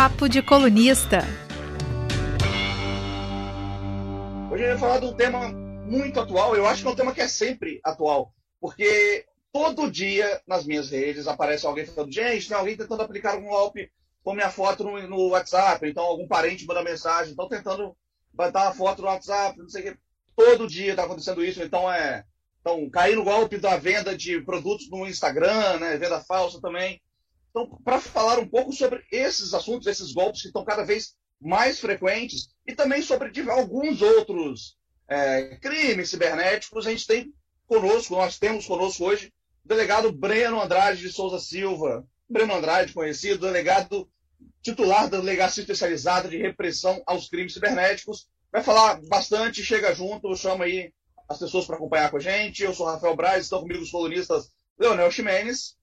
Papo de Colunista. Hoje eu ia falar de um tema muito atual, eu acho que é um tema que é sempre atual, porque todo dia nas minhas redes aparece alguém falando, gente, tem alguém tentando aplicar um golpe com minha foto no, no WhatsApp, então algum parente manda mensagem, estão tentando botar uma foto no WhatsApp, não sei o que. Todo dia está acontecendo isso, então é. Então, cair no golpe da venda de produtos no Instagram, né, venda falsa também. Então, para falar um pouco sobre esses assuntos, esses golpes que estão cada vez mais frequentes, e também sobre alguns outros é, crimes cibernéticos, a gente tem conosco, nós temos conosco hoje, o delegado Breno Andrade de Souza Silva. Breno Andrade, conhecido, delegado titular da Delegacia Especializada de Repressão aos Crimes Cibernéticos. Vai falar bastante, chega junto, chama aí as pessoas para acompanhar com a gente. Eu sou Rafael Braz, estão comigo os colunistas Leonel Ximenes.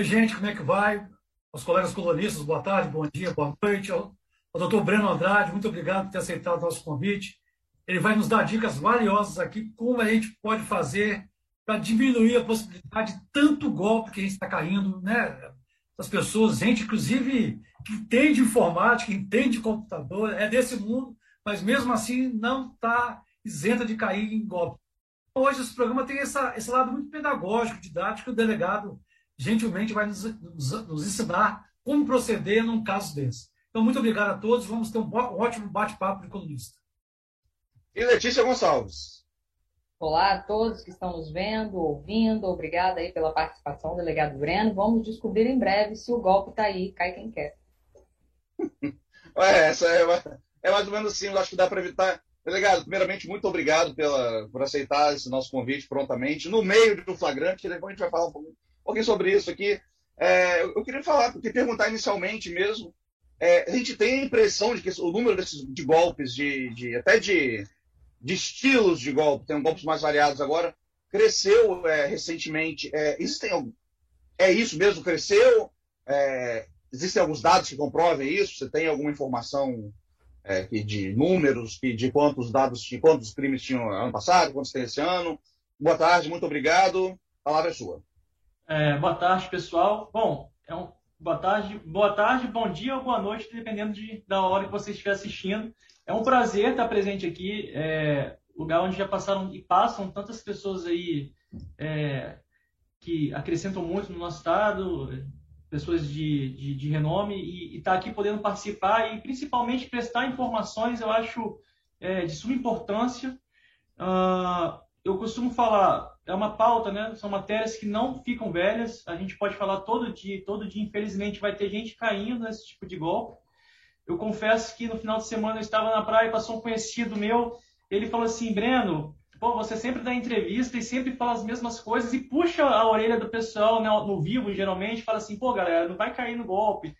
Oi, gente, como é que vai? Os colegas colunistas, boa tarde, bom dia, boa noite. O doutor Breno Andrade, muito obrigado por ter aceitado o nosso convite. Ele vai nos dar dicas valiosas aqui, como a gente pode fazer para diminuir a possibilidade de tanto golpe que a gente está caindo, né? As pessoas, gente, inclusive, que entende informática, entende computador, é desse mundo, mas mesmo assim não está isenta de cair em golpe. Hoje esse programa tem essa, esse lado muito pedagógico, didático, o delegado gentilmente vai nos, nos, nos ensinar como proceder num caso desse. Então, muito obrigado a todos, vamos ter um, um ótimo bate-papo de colunista. E Letícia Gonçalves. Olá a todos que estão nos vendo, ouvindo, obrigada aí pela participação, delegado Breno. Vamos descobrir em breve se o golpe está aí, cai quem quer. é, essa é, é mais ou menos assim, eu acho que dá para evitar Delegado, primeiramente, muito obrigado pela, por aceitar esse nosso convite prontamente. No meio do flagrante, depois a gente vai falar um pouquinho, pouquinho sobre isso aqui. É, eu queria falar, porque perguntar inicialmente mesmo, é, a gente tem a impressão de que o número desses, de golpes, de, de até de, de, estilos de golpe, tem golpes mais variados agora, cresceu é, recentemente. É, existem é isso mesmo, cresceu? É, existem alguns dados que comprovem isso? Você tem alguma informação é, de números, de quantos dados, de quantos crimes tinham ano passado, quantos tem esse ano. Boa tarde, muito obrigado. A palavra é sua. É, boa tarde, pessoal. Bom, é um, boa tarde, boa tarde, bom dia ou boa noite, dependendo de, da hora que você estiver assistindo. É um prazer estar presente aqui, é, lugar onde já passaram e passam tantas pessoas aí é, que acrescentam muito no nosso estado, pessoas de, de, de renome, e estar tá aqui podendo participar e principalmente prestar informações, eu acho é, de suma importância. Uh, eu costumo falar, é uma pauta, né? São matérias que não ficam velhas, a gente pode falar todo dia, todo dia, infelizmente, vai ter gente caindo nesse tipo de golpe. Eu confesso que no final de semana eu estava na praia passou um conhecido meu, ele falou assim, Breno, pô, você sempre dá entrevista e sempre fala as mesmas coisas e puxa a orelha do pessoal né, no vivo, geralmente, fala assim, pô, galera, não vai cair no golpe.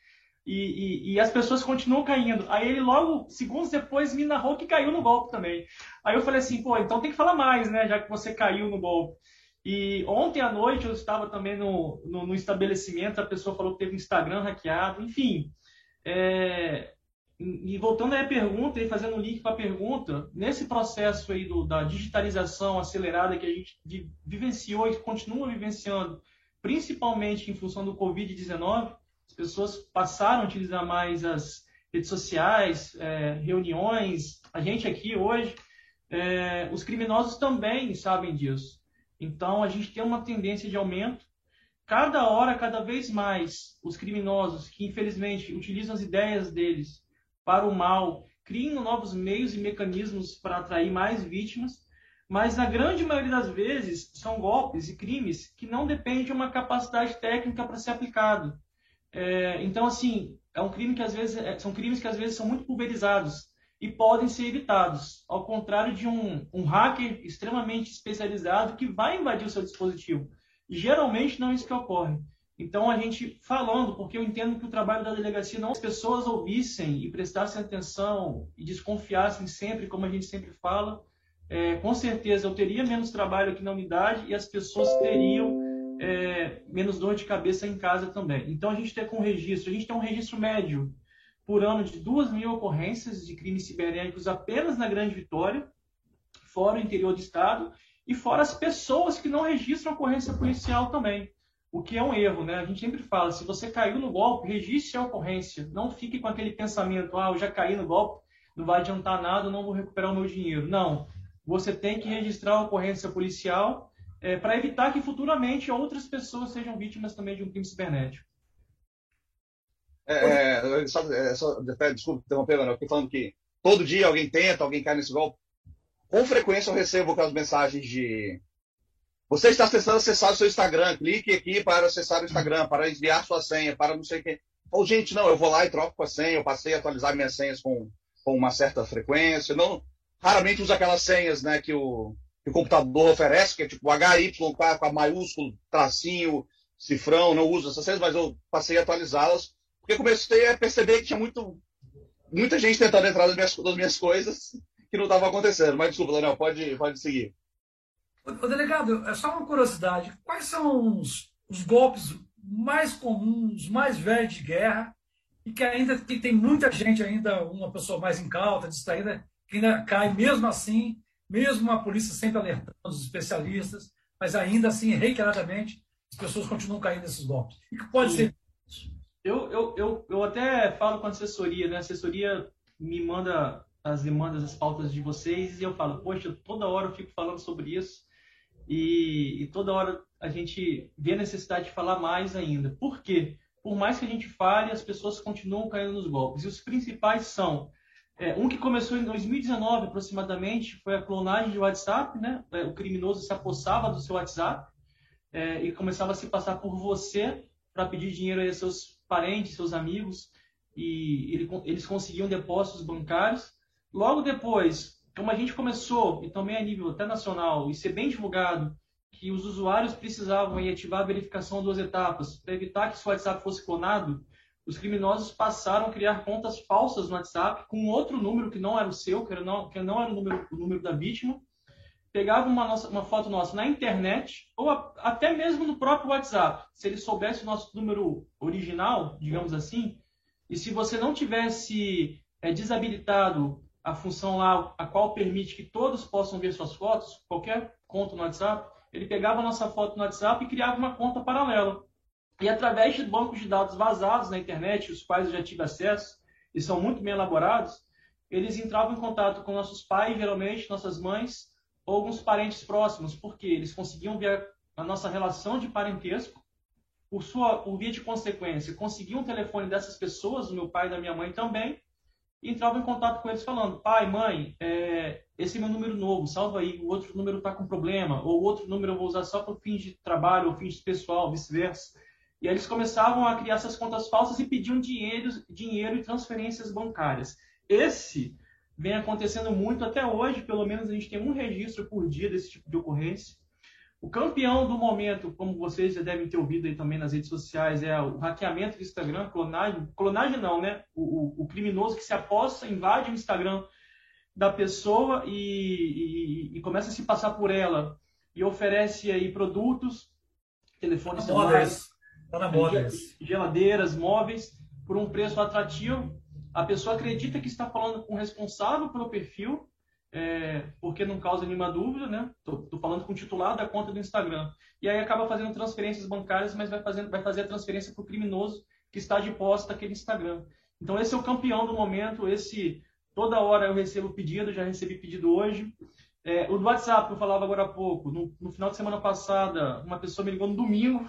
E, e, e, as pessoas continuam caindo. Aí ele logo, segundos depois, me narrou que caiu no golpe também. Aí eu falei assim, pô, então tem que falar mais, né, já que você caiu no golpe. E ontem à noite eu estava também no, no, no estabelecimento, a pessoa falou que teve o Instagram hackeado, enfim. É, e voltando à pergunta e fazendo um link para a pergunta, nesse processo aí do, da digitalização acelerada que a gente vivenciou e continua vivenciando, principalmente em função do Covid-19, as pessoas passaram a utilizar mais as redes sociais, é, reuniões, a gente aqui hoje, é, os criminosos também sabem disso. Então a gente tem uma tendência de aumento. Cada hora, cada vez mais, os criminosos que infelizmente utilizam as ideias deles para o mal, criam novos meios e mecanismos para atrair mais vítimas, mas na grande maioria das vezes são golpes e crimes que não dependem de uma capacidade técnica para ser aplicado. É, então, assim, é um crime que às vezes é, são crimes que às vezes são muito pulverizados e podem ser evitados, ao contrário de um, um hacker extremamente especializado que vai invadir o seu dispositivo. Geralmente não é isso que ocorre. Então, a gente falando, porque eu entendo que o trabalho da delegacia não as pessoas ouvissem e prestassem atenção e desconfiassem sempre, como a gente sempre fala, é, com certeza eu teria menos trabalho aqui na unidade e as pessoas teriam é, menos dor de cabeça em casa também. Então, a gente tem com registro, a gente tem um registro médio por ano de duas mil ocorrências de crimes cibernéticos apenas na Grande Vitória, fora o interior do estado, e fora as pessoas que não registram ocorrência policial também. o que é um erro, né? A gente sempre fala, se você caiu no golpe, registre a ocorrência. Não fique com aquele pensamento, ah, eu já caí no golpe, não vai adiantar nada, não vou recuperar o meu dinheiro. Não. Você tem que registrar a ocorrência policial é, para evitar que futuramente outras pessoas sejam vítimas também de um crime cibernético. É, é, só, é, só, desculpa interromper, eu estou falando que todo dia alguém tenta, alguém cai nesse golpe. Com frequência eu recebo aquelas mensagens de você está tentando acessar o seu Instagram, clique aqui para acessar o Instagram, para enviar sua senha, para não sei o quê. Ou, gente, não, eu vou lá e troco a senha, eu passei a atualizar minhas senhas com, com uma certa frequência. Não, raramente uso aquelas senhas né, que, o, que o computador oferece, que é tipo HY com a maiúsculo, tracinho, cifrão, não uso essas senhas, mas eu passei a atualizá-las, porque comecei a perceber que tinha muito, muita gente tentando entrar nas minhas, nas minhas coisas que não estava acontecendo. Mas desculpa, Daniel, pode, pode seguir. O delegado, é só uma curiosidade. Quais são os, os golpes mais comuns, mais velhos de guerra e que ainda tem, tem muita gente ainda, uma pessoa mais incauta, distraída, que ainda cai mesmo assim, mesmo a polícia sempre alertando os especialistas, mas ainda assim, reiteradamente, as pessoas continuam caindo nesses golpes. E que pode Sim. ser eu, eu, eu, eu até falo com a assessoria, né? A assessoria me manda as demandas, as pautas de vocês, e eu falo, poxa, toda hora eu fico falando sobre isso. E, e, toda hora a gente vê a necessidade de falar mais ainda. Por quê? Por mais que a gente fale, as pessoas continuam caindo nos golpes. E os principais são é, um que começou em 2019 aproximadamente foi a clonagem de WhatsApp, né? É, o criminoso se apossava do seu WhatsApp é, e começava a se passar por você para pedir dinheiro a seus parentes, seus amigos e ele, eles conseguiam depósitos bancários. Logo depois, como a gente começou, e também a nível até nacional, e ser bem divulgado, que os usuários precisavam ativar a verificação duas etapas para evitar que seu WhatsApp fosse clonado, os criminosos passaram a criar contas falsas no WhatsApp com outro número que não era o seu, que, não, que não era o número, o número da vítima, pegavam uma, nossa, uma foto nossa na internet ou a, até mesmo no próprio WhatsApp. Se ele soubesse o nosso número original, digamos assim, e se você não tivesse é, desabilitado a função lá, a qual permite que todos possam ver suas fotos, qualquer conta no WhatsApp, ele pegava a nossa foto no WhatsApp e criava uma conta paralela. E através de bancos de dados vazados na internet, os quais eu já tive acesso, e são muito bem elaborados, eles entravam em contato com nossos pais, geralmente, nossas mães, ou alguns parentes próximos, porque eles conseguiam ver a nossa relação de parentesco, por, sua, por via de consequência, conseguiam o telefone dessas pessoas, do meu pai e da minha mãe também, e entrava em contato com eles falando: pai, mãe, é, esse é meu número novo, salva aí, o outro número está com problema, ou o outro número eu vou usar só para fins de trabalho ou fins pessoal, vice-versa. E aí eles começavam a criar essas contas falsas e pediam dinheiro, dinheiro e transferências bancárias. Esse vem acontecendo muito até hoje, pelo menos a gente tem um registro por dia desse tipo de ocorrência. O campeão do momento, como vocês já devem ter ouvido aí também nas redes sociais, é o hackeamento do Instagram, clonagem. Clonagem não, né? O, o, o criminoso que se aposta, invade o Instagram da pessoa e, e, e, começa a se passar por ela e oferece aí produtos, telefones tá celulares, tá geladeiras, móveis, por um preço atrativo. A pessoa acredita que está falando com o responsável pelo perfil é, porque não causa nenhuma dúvida, né? Tô, tô, falando com o titular da conta do Instagram. E aí acaba fazendo transferências bancárias, mas vai, fazendo, vai fazer a transferência para o criminoso que está de posse daquele Instagram. Então esse é o campeão do momento, esse toda hora eu recebo pedido, já recebi pedido hoje. É, o do WhatsApp que eu falava agora há pouco, no, no, final de semana passada, uma pessoa me ligou no domingo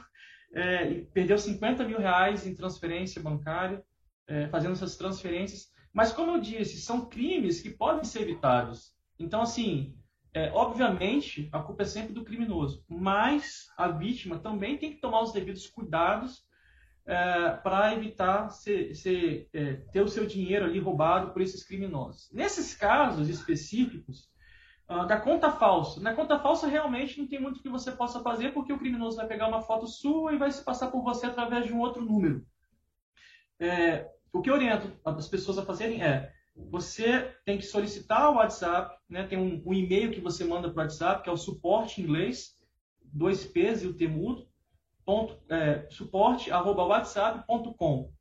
é, perdeu 50 mil reais em transferência bancária, é, fazendo essas transferências. Mas, como eu disse, são crimes que podem ser evitados. Então, assim, é, obviamente, a culpa é sempre do criminoso, mas a vítima também tem que tomar os devidos cuidados é, para evitar ser, ser, é, ter o seu dinheiro ali roubado por esses criminosos. Nesses casos específicos, da conta falsa. Na conta falsa, realmente não tem muito que você possa fazer, porque o criminoso vai pegar uma foto sua e vai se passar por você através de um outro número. É, o que eu oriento as pessoas a fazerem é você tem que solicitar o WhatsApp, né? tem um, um e-mail que você manda para o WhatsApp, que é o suporte em inglês, dois P's e o T mudo, ponto, é, suporte, arroba whatsapp.com.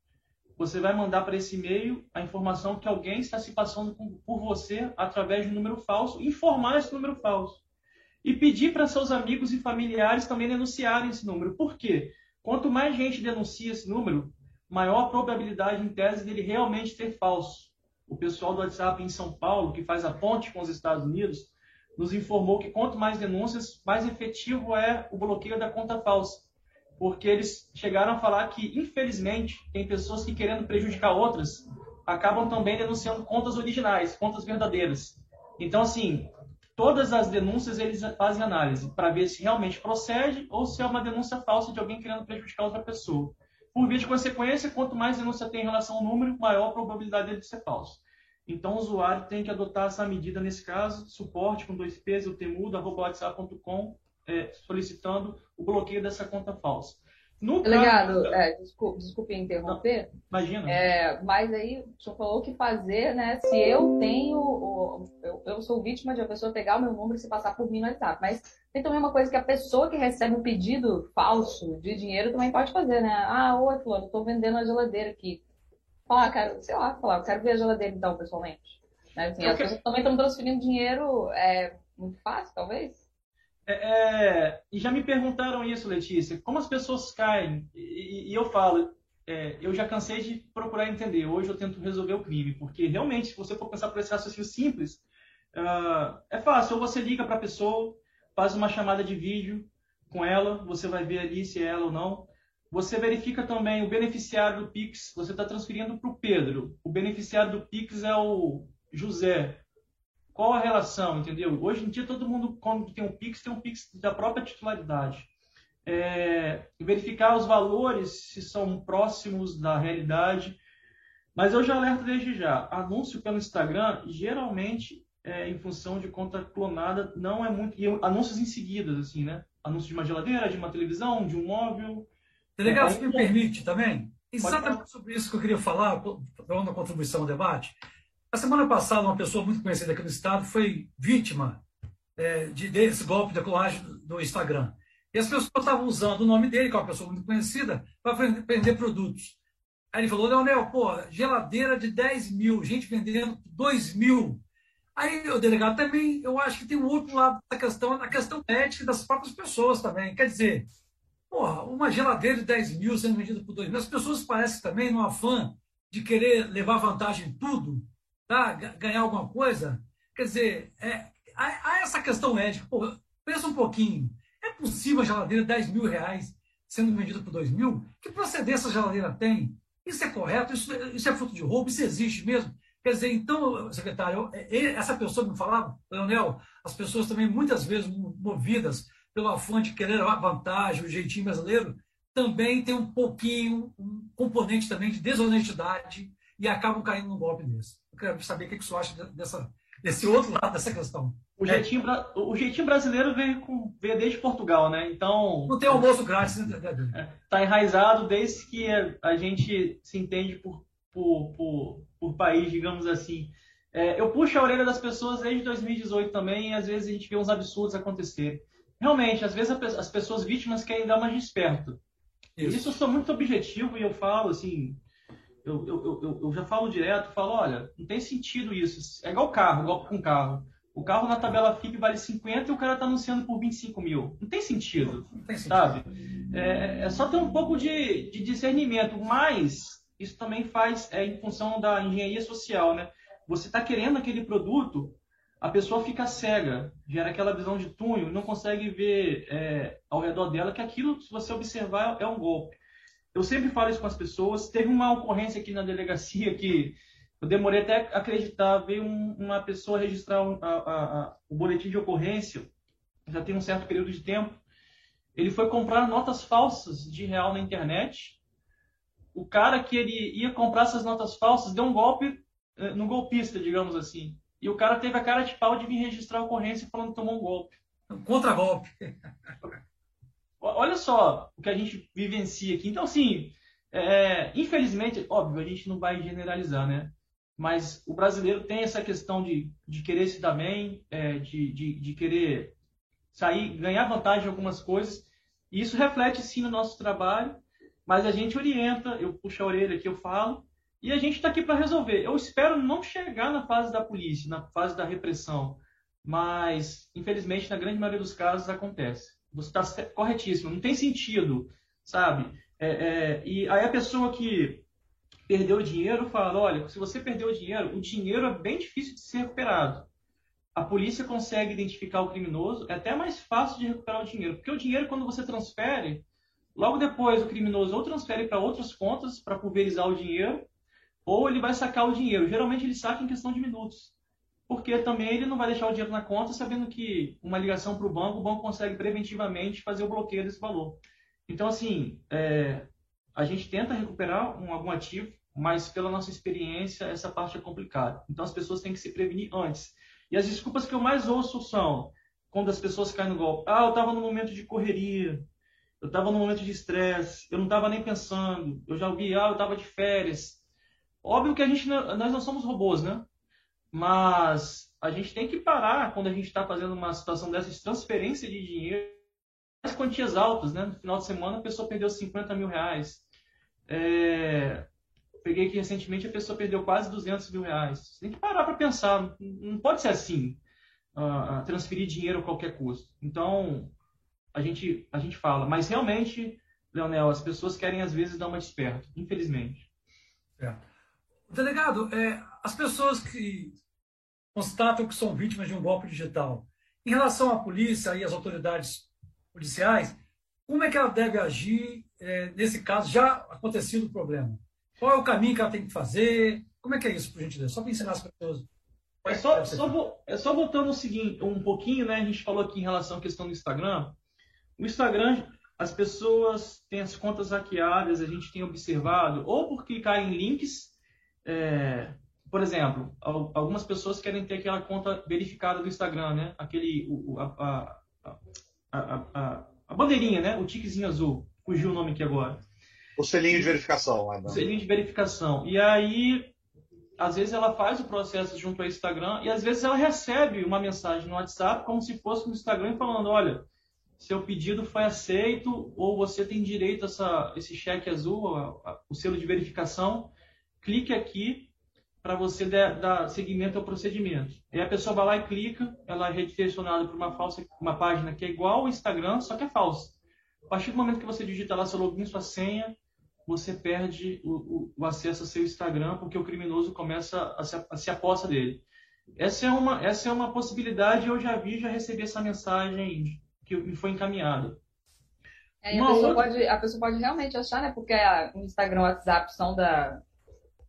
Você vai mandar para esse e-mail a informação que alguém está se passando por você através de um número falso, informar esse número falso. E pedir para seus amigos e familiares também denunciarem esse número. Por quê? Quanto mais gente denuncia esse número, maior a probabilidade, em tese, dele realmente ser falso. O pessoal do WhatsApp em São Paulo, que faz a ponte com os Estados Unidos, nos informou que quanto mais denúncias, mais efetivo é o bloqueio da conta falsa. Porque eles chegaram a falar que, infelizmente, tem pessoas que, querendo prejudicar outras, acabam também denunciando contas originais, contas verdadeiras. Então, assim, todas as denúncias eles fazem análise para ver se realmente procede ou se é uma denúncia falsa de alguém querendo prejudicar outra pessoa. Por via de consequência, quanto mais denúncia tem em relação ao número, maior a probabilidade dele de ser falso. Então, o usuário tem que adotar essa medida nesse caso, suporte com dois P's, o temudo.whatsapp.com, é, solicitando o bloqueio dessa conta falsa. No Delegado, caso... é, desculpe, desculpe interromper. Não, imagina. É, mas aí o senhor falou o que fazer, né? Se eu tenho. Eu, eu, sou vítima de uma pessoa pegar o meu número e se passar por mim no WhatsApp. Mas tem também uma coisa que a pessoa que recebe um pedido falso de dinheiro também pode fazer, né? Ah, oi, Fulano, estou vendendo a geladeira aqui. Falar, quero, sei lá, falar, eu quero ver a geladeira então, pessoalmente. Né? Assim, as pessoas também estão transferindo dinheiro é, muito fácil, talvez. É, é, e já me perguntaram isso, Letícia, como as pessoas caem? E, e eu falo, é, eu já cansei de procurar entender. Hoje eu tento resolver o crime, porque realmente, se você for pensar por esse raciocínio simples, uh, é fácil. Ou você liga para a pessoa, faz uma chamada de vídeo com ela, você vai ver ali se é ela ou não. Você verifica também o beneficiário do Pix, você está transferindo para o Pedro. O beneficiário do Pix é o José. Qual a relação, entendeu? Hoje em dia todo mundo, quando tem um Pix, tem um Pix da própria titularidade. É, verificar os valores, se são próximos da realidade. Mas eu já alerto desde já. Anúncio pelo Instagram, geralmente, é, em função de conta clonada, não é muito... E anúncios em seguida, assim, né? Anúncio de uma geladeira, de uma televisão, de um móvel. Delegado, é, se me permite também, exatamente sobre isso que eu queria falar, dando contribuição ao debate. A semana passada, uma pessoa muito conhecida aqui no estado foi vítima é, de, desse golpe de clonagem do Instagram. E as pessoas estavam usando o nome dele, que é uma pessoa muito conhecida, para vender produtos. Aí ele falou, Leonel, pô, geladeira de 10 mil, gente vendendo 2 mil. Aí o delegado também, eu acho que tem um outro lado da questão, a questão ética das próprias pessoas também. Quer dizer, porra, uma geladeira de 10 mil sendo vendida por 2 mil, as pessoas parecem também no afã de querer levar vantagem em tudo, tá? ganhar alguma coisa. Quer dizer, é, há, há essa questão ética. Pô, pensa um pouquinho. É possível a geladeira de 10 mil reais sendo vendida por 2 mil? Que procedência a geladeira tem? Isso é correto? Isso, isso é fruto de roubo? Isso existe mesmo? Quer dizer, então, secretário, é, essa pessoa me falava, Leonel, as pessoas também muitas vezes movidas pelo afã de querer a vantagem, o jeitinho brasileiro, também tem um pouquinho, um componente também de desonestidade e acabam caindo num golpe desse. Eu quero saber o que, que você acha dessa, desse outro lado dessa questão. O jeitinho, o jeitinho brasileiro veio, com, veio desde Portugal, né? Então. Não tem almoço grátis, né? Está enraizado desde que a gente se entende por, por, por, por país, digamos assim. É, eu puxo a orelha das pessoas desde 2018 também e às vezes a gente vê uns absurdos acontecer. Realmente, às vezes as pessoas vítimas querem dar mais desperto. Isso. Isso eu sou muito objetivo e eu falo assim, eu, eu, eu, eu, já falo direto, falo, olha, não tem sentido isso. É igual carro, igual com carro. O carro na tabela FIP vale 50 e o cara está anunciando por 25 mil. Não tem sentido, não tem sentido. sabe? É, é, só ter um pouco de, de, discernimento, mas isso também faz é, em função da engenharia social, né? Você está querendo aquele produto, a pessoa fica cega, gera aquela visão de túnel, não consegue ver é, ao redor dela que aquilo, se você observar, é um golpe. Eu sempre falo isso com as pessoas. Teve uma ocorrência aqui na delegacia que eu demorei até acreditar. Veio um, uma pessoa registrar um, a, a, a, o boletim de ocorrência, já tem um certo período de tempo. Ele foi comprar notas falsas de real na internet. O cara que ele ia comprar essas notas falsas deu um golpe eh, no golpista, digamos assim. E o cara teve a cara de pau de vir registrar a ocorrência falando que tomou um golpe. Contra-golpe. Olha só o que a gente vivencia aqui. Então, assim, é, infelizmente, óbvio, a gente não vai generalizar, né? Mas o brasileiro tem essa questão de, de querer se dar bem, é, de, de, de querer sair, ganhar vantagem em algumas coisas. E isso reflete sim no nosso trabalho, mas a gente orienta, eu puxo a orelha aqui, eu falo, e a gente está aqui para resolver. Eu espero não chegar na fase da polícia, na fase da repressão, mas infelizmente na grande maioria dos casos acontece. Você está corretíssimo. Não tem sentido sabe? É, é, e aí a pessoa que perdeu o dinheiro fala, olha, se você perdeu o dinheiro, o dinheiro é bem difícil de ser recuperado. A polícia consegue identificar o criminoso, é até mais fácil de recuperar o dinheiro, porque o dinheiro quando você transfere, logo depois o criminoso ou transfere para outras contas para pulverizar o dinheiro, ou ele vai sacar o dinheiro. Geralmente ele saca em questão de minutos porque também ele não vai deixar o dinheiro na conta sabendo que uma ligação para o banco, o banco consegue preventivamente fazer o bloqueio desse valor. Então, assim, é, a gente tenta recuperar um, algum ativo, mas pela nossa experiência, essa parte é complicada. Então, as pessoas têm que se prevenir antes. E as desculpas que eu mais ouço são quando as pessoas caem no golpe. Ah, eu estava no momento de correria, eu estava no momento de estresse, eu não estava nem pensando, eu já ouvi, ah, eu estava de férias. Óbvio que a gente, nós não somos robôs, né? Mas a gente tem que parar quando a gente está fazendo uma situação dessa de transferência de dinheiro, as quantias altas, né? No final de semana a pessoa perdeu 50 mil reais. É... Peguei aqui recentemente a pessoa perdeu quase 200 mil reais. Você tem que parar para pensar. Não pode ser assim, uh, transferir dinheiro a qualquer custo. Então, a gente, a gente fala. Mas realmente, Leonel, as pessoas querem às vezes dar uma desperta, infelizmente. É. Delegado, é, as pessoas que constatam que são vítimas de um golpe digital, em relação à polícia e às autoridades policiais, como é que ela deve agir é, nesse caso, já acontecido o problema? Qual é o caminho que ela tem que fazer? Como é que é isso, por gentileza? Só para ensinar as pessoas. É só, só, é só voltando o seguinte, um pouquinho, né? A gente falou aqui em relação à questão do Instagram. O Instagram, as pessoas têm as contas hackeadas, a gente tem observado, ou por clicar em links é, por exemplo, algumas pessoas querem ter aquela conta verificada do Instagram, né? Aquele, o, a, a, a, a, bandeirinha, né? O tiquezinho azul. Fugiu o nome aqui agora. O selinho de verificação. Lá, o selinho de verificação. E aí, às vezes ela faz o processo junto ao Instagram e às vezes ela recebe uma mensagem no WhatsApp como se fosse no Instagram falando, olha, seu pedido foi aceito ou você tem direito a essa, esse cheque azul, o selo de verificação clique aqui para você dar, seguimento ao procedimento. Aí a pessoa vai lá e clica, ela é redirecionada para uma falsa, uma página que é igual ao Instagram, só que é falsa. A partir do momento que você digita lá seu login, sua senha, você perde o, o, o acesso ao seu Instagram, porque o criminoso começa a se, a se aposta dele. Essa é uma, essa é uma possibilidade, eu já vi, já recebi essa mensagem que me foi encaminhada. É, a, pessoa outra... pode, a pessoa pode realmente achar, né? Porque o Instagram e o WhatsApp são da,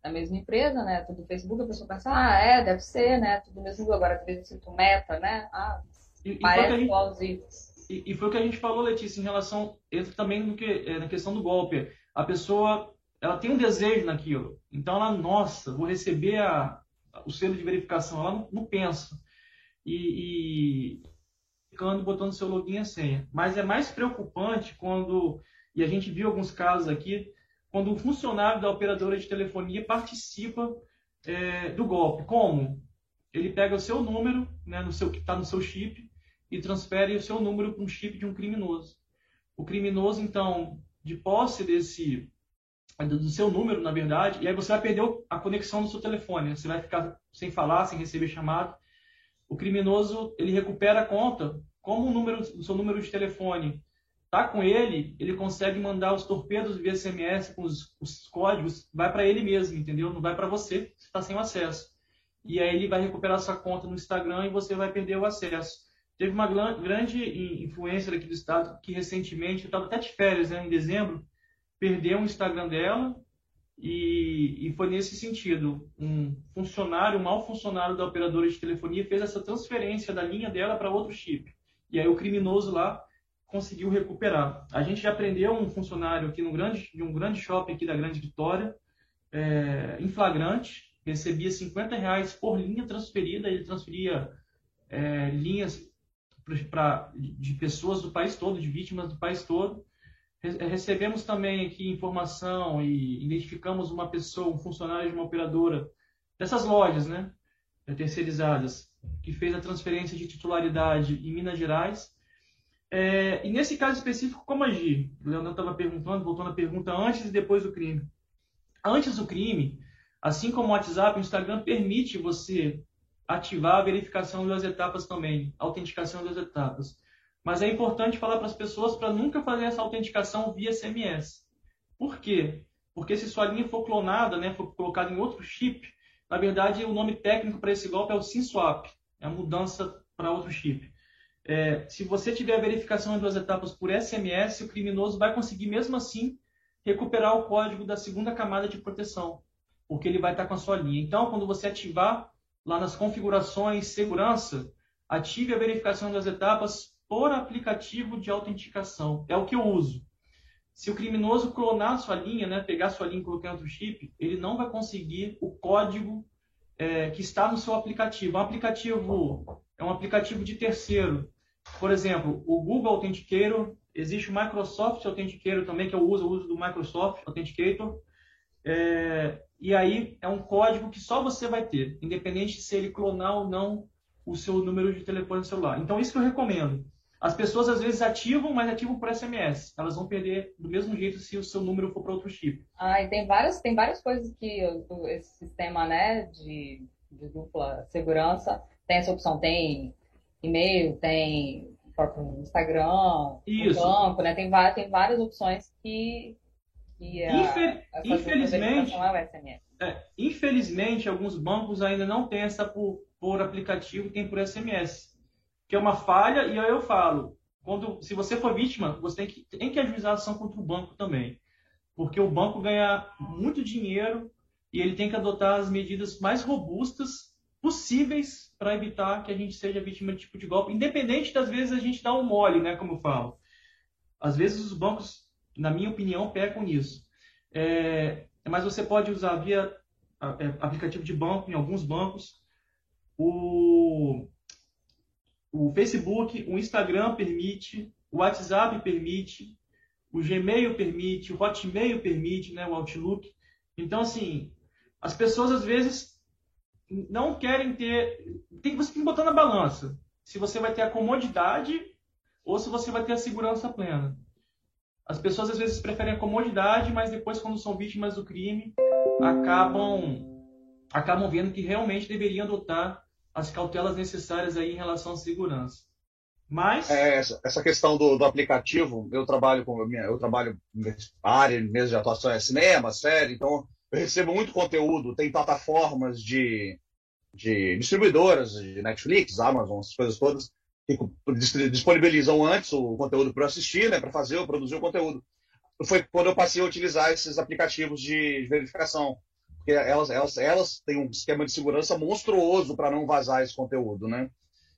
da mesma empresa, né? Tudo Facebook, a pessoa pensa, ah, é, deve ser, né? Tudo mesmo, agora tu vezes sinto meta, né? Ah, e, parece igualzinho. E, e, foi o que a gente falou, Letícia, em relação, entra também no que, é, na questão do golpe. A pessoa, ela tem um desejo naquilo. Então ela, nossa, vou receber a, o selo de verificação. Ela não, não pensa. E, e ficando, botando seu login e senha. Mas é mais preocupante quando, e a gente viu alguns casos aqui, quando um funcionário da operadora de telefonia participa é, do golpe. Como? Ele pega o seu número, né, no seu, que está no seu chip, e transfere o seu número para um chip de um criminoso. O criminoso, então, de posse desse do seu número, na verdade, e aí você vai perder a conexão do seu telefone, né? você vai ficar sem falar, sem receber chamado. O criminoso, ele recupera a conta, como o, número, o seu número de telefone tá com ele, ele consegue mandar os torpedos via SMS com os, os códigos, vai para ele mesmo, entendeu? Não vai para você, você está sem o acesso. E aí ele vai recuperar sua conta no Instagram e você vai perder o acesso. Teve uma grande influência aqui do estado que recentemente, eu estava até de férias, né, em dezembro, perdeu o Instagram dela e, e foi nesse sentido. Um funcionário, um mau funcionário da operadora de telefonia fez essa transferência da linha dela para outro chip. E aí o criminoso lá conseguiu recuperar. A gente já prendeu um funcionário aqui no grande, de um grande shopping aqui da Grande Vitória, é, em flagrante, recebia 50 reais por linha transferida, ele transferia é, linhas pra, de pessoas do país todo, de vítimas do país todo. Recebemos também aqui informação e identificamos uma pessoa, um funcionário de uma operadora dessas lojas, né, terceirizadas, que fez a transferência de titularidade em Minas Gerais é, e nesse caso específico, como agir? O Leandro estava perguntando, voltando à pergunta antes e depois do crime. Antes do crime, assim como o WhatsApp, o Instagram permite você ativar a verificação das etapas também, autenticação das etapas. Mas é importante falar para as pessoas para nunca fazer essa autenticação via SMS. Por quê? Porque se sua linha for clonada, né, for colocada em outro chip, na verdade o nome técnico para esse golpe é o SIM swap, é a mudança para outro chip. É, se você tiver a verificação em duas etapas por SMS, o criminoso vai conseguir mesmo assim recuperar o código da segunda camada de proteção, porque ele vai estar com a sua linha. Então, quando você ativar lá nas configurações segurança, ative a verificação das etapas por aplicativo de autenticação. É o que eu uso. Se o criminoso clonar sua linha, né, pegar sua linha e colocar outro chip, ele não vai conseguir o código é, que está no seu aplicativo. Um aplicativo é um aplicativo de terceiro. Por exemplo, o Google Authenticator, existe o Microsoft Authenticator também, que eu uso, eu uso do Microsoft Authenticator. É, e aí é um código que só você vai ter, independente se ele clonar ou não o seu número de telefone celular. Então, isso que eu recomendo. As pessoas às vezes ativam, mas ativam por SMS. Elas vão perder do mesmo jeito se o seu número for para outro chip. Ah, e tem várias, tem várias coisas que esse sistema né, de, de dupla segurança tem essa opção. Tem e-mail, tem próprio Instagram, Isso. banco, né? Tem, tem várias opções que, que Infel infelizmente, é, é, infelizmente, alguns bancos ainda não têm essa por, por aplicativo, tem por SMS que é uma falha, e aí eu falo, quando, se você for vítima, você tem que, tem que ajuizar ação contra o banco também. Porque o banco ganha muito dinheiro e ele tem que adotar as medidas mais robustas possíveis para evitar que a gente seja vítima de tipo de golpe, independente das vezes a gente dar um mole, né, como eu falo. Às vezes os bancos, na minha opinião, pecam nisso. É, mas você pode usar via é, aplicativo de banco em alguns bancos. O, o Facebook, o Instagram permite, o WhatsApp permite, o Gmail permite, o Hotmail permite, né, o Outlook. Então, assim, as pessoas às vezes não querem ter. Tem, você tem que botar na balança se você vai ter a comodidade ou se você vai ter a segurança plena. As pessoas às vezes preferem a comodidade, mas depois, quando são vítimas do crime, acabam, acabam vendo que realmente deveriam adotar as cautelas necessárias aí em relação à segurança. Mas é, essa questão do, do, aplicativo, eu trabalho com eu trabalho área mesmo de atuação é cinema, série, então eu recebo muito conteúdo, tem plataformas de, de distribuidoras, de Netflix, Amazon, essas coisas todas, que disponibilizam antes o conteúdo para assistir, né, para fazer ou produzir o conteúdo. Foi quando eu passei a utilizar esses aplicativos de verificação porque elas, elas, elas têm um esquema de segurança monstruoso para não vazar esse conteúdo, né?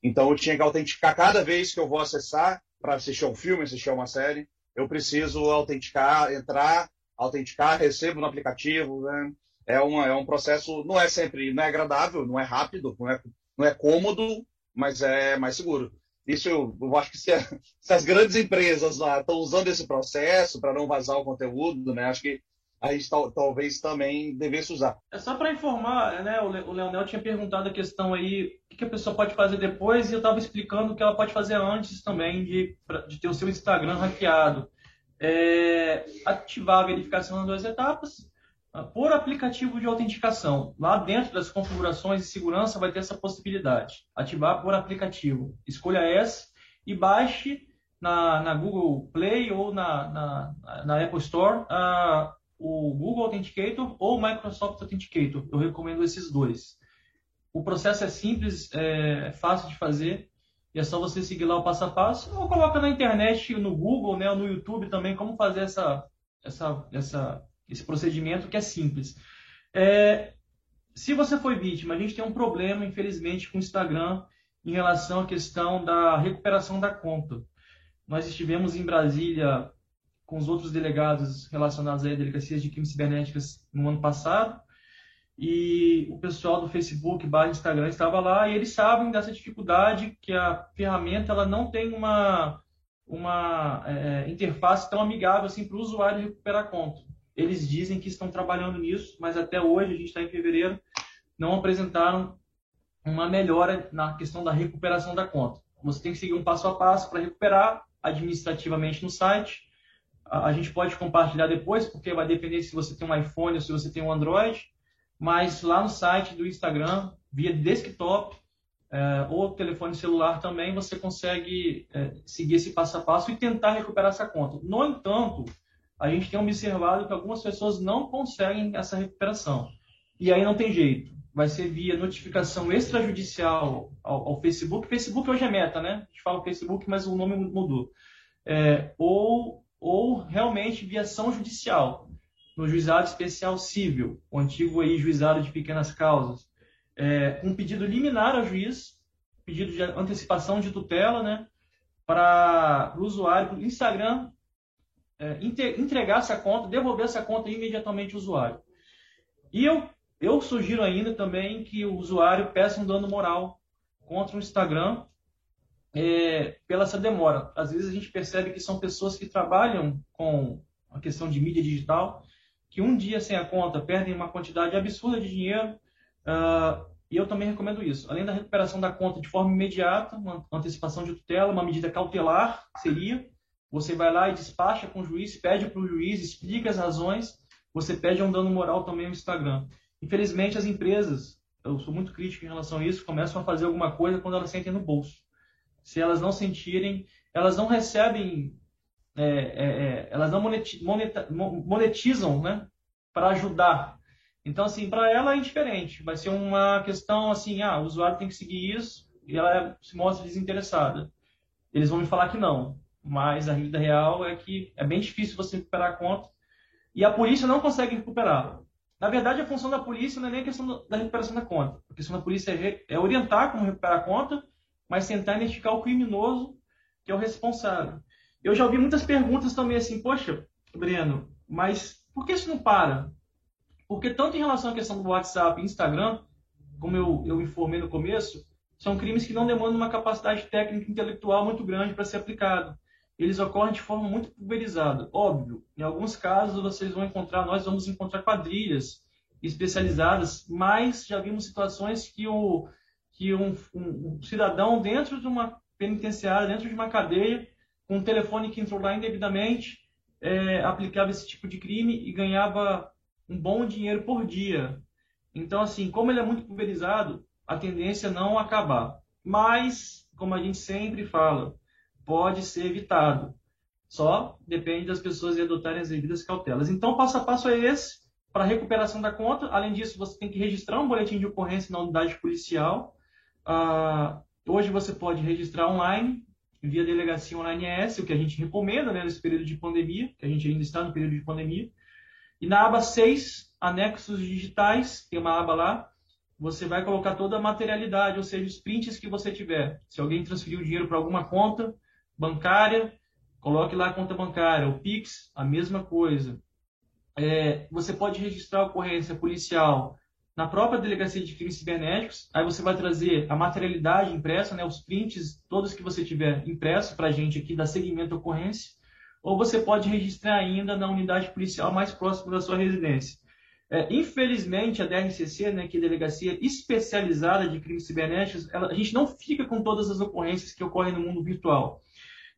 Então eu tinha que autenticar cada vez que eu vou acessar para assistir um filme, assistir uma série, eu preciso autenticar, entrar, autenticar, recebo no aplicativo, né? É, uma, é um processo, não é sempre, não é agradável, não é rápido, não é, não é cômodo, mas é mais seguro. Isso eu, eu acho que se, se as grandes empresas estão usando esse processo para não vazar o conteúdo, né? Acho que a gente tal, talvez também devesse usar. É só para informar, né? O, o Leonel tinha perguntado a questão aí, o que a pessoa pode fazer depois, e eu estava explicando o que ela pode fazer antes também de, de ter o seu Instagram hackeado. É, ativar a verificação nas duas etapas, ah, por aplicativo de autenticação. Lá dentro das configurações de segurança vai ter essa possibilidade. Ativar por aplicativo. Escolha essa e baixe na, na Google Play ou na, na, na Apple Store a, o Google Authenticator ou o Microsoft Authenticator. Eu recomendo esses dois. O processo é simples, é fácil de fazer e é só você seguir lá o passo a passo ou coloca na internet, no Google, né, ou no YouTube também como fazer essa, essa, essa, esse procedimento que é simples. É, se você foi vítima, a gente tem um problema, infelizmente, com o Instagram em relação à questão da recuperação da conta. Nós estivemos em Brasília com os outros delegados relacionados a delegacias de crimes cibernéticas no ano passado. E o pessoal do Facebook, barra Instagram estava lá e eles sabem dessa dificuldade que a ferramenta ela não tem uma, uma é, interface tão amigável assim para o usuário recuperar a conta. Eles dizem que estão trabalhando nisso, mas até hoje, a gente está em fevereiro, não apresentaram uma melhora na questão da recuperação da conta. Você tem que seguir um passo a passo para recuperar administrativamente no site a, gente pode compartilhar depois, porque vai depender se você tem um iPhone ou se você tem um Android. Mas lá no site do Instagram, via desktop, é, ou telefone celular também, você consegue é, seguir esse passo a passo e tentar recuperar essa conta. No entanto, a gente tem observado que algumas pessoas não conseguem essa recuperação. E aí não tem jeito. Vai ser via notificação extrajudicial ao, ao Facebook. Facebook hoje é meta, né? A gente fala Facebook, mas o nome mudou. É, ou, ou realmente via ação judicial, no juizado especial civil, o antigo aí juizado de pequenas causas é, um pedido liminar ao juiz, pedido de antecipação de tutela, né, para o usuário, para o Instagram, é, entregar essa conta, devolver essa conta imediatamente ao usuário. E eu, eu sugiro ainda também que o usuário peça um dano moral contra o Instagram é, pela essa demora. Às vezes a gente percebe que são pessoas que trabalham com a questão de mídia digital, que um dia sem a conta perdem uma quantidade absurda de dinheiro, Uh, e eu também recomendo isso. Além da recuperação da conta de forma imediata, uma antecipação de tutela, uma medida cautelar seria, você vai lá e despacha com o juiz, pede para o juiz, explica as razões, você pede um dano moral também ao Instagram. Infelizmente, as empresas, eu sou muito crítico em relação a isso, começam a fazer alguma coisa quando elas sentem no bolso. Se elas não sentirem, elas não recebem, é, é, é elas não monetizam né, para ajudar então, assim, para ela é indiferente. Vai ser uma questão assim, ah, o usuário tem que seguir isso e ela se mostra desinteressada. Eles vão me falar que não, mas a vida real é que é bem difícil você recuperar a conta e a polícia não consegue recuperar. Na verdade, a função da polícia não é nem a questão da recuperação da conta. A questão da polícia é, é orientar como recuperar a conta, mas tentar identificar o criminoso que é o responsável. Eu já ouvi muitas perguntas também assim, poxa, Breno, mas por que isso não para? Porque tanto em relação à questão do WhatsApp e Instagram, como eu, eu informei no começo, são crimes que não demandam uma capacidade técnica e intelectual muito grande para ser aplicado. Eles ocorrem de forma muito pulverizada. Óbvio, em alguns casos vocês vão encontrar, nós vamos encontrar quadrilhas especializadas, mas já vimos situações que, o, que um, um, um cidadão dentro de uma penitenciária, dentro de uma cadeia, com um telefone que entrou lá indevidamente, é, aplicava esse tipo de crime e ganhava um bom dinheiro por dia. Então, assim, como ele é muito pulverizado, a tendência é não acabar. Mas, como a gente sempre fala, pode ser evitado. Só depende das pessoas adotarem as devidas cautelas. Então, passo a passo é esse para recuperação da conta. Além disso, você tem que registrar um boletim de ocorrência na unidade policial. Ah, hoje você pode registrar online, via delegacia online ES, o que a gente recomenda né, nesse período de pandemia, que a gente ainda está no período de pandemia. E na aba 6, anexos digitais, tem uma aba lá, você vai colocar toda a materialidade, ou seja, os prints que você tiver. Se alguém transferiu dinheiro para alguma conta bancária, coloque lá a conta bancária. O Pix, a mesma coisa. É, você pode registrar a ocorrência policial na própria delegacia de crimes cibernéticos. Aí você vai trazer a materialidade impressa, né, os prints, todos que você tiver impresso para a gente aqui, da segmento ocorrência ou você pode registrar ainda na unidade policial mais próxima da sua residência. É, infelizmente, a DRCC, né, que é a Delegacia Especializada de Crimes Cibernéticos, ela, a gente não fica com todas as ocorrências que ocorrem no mundo virtual.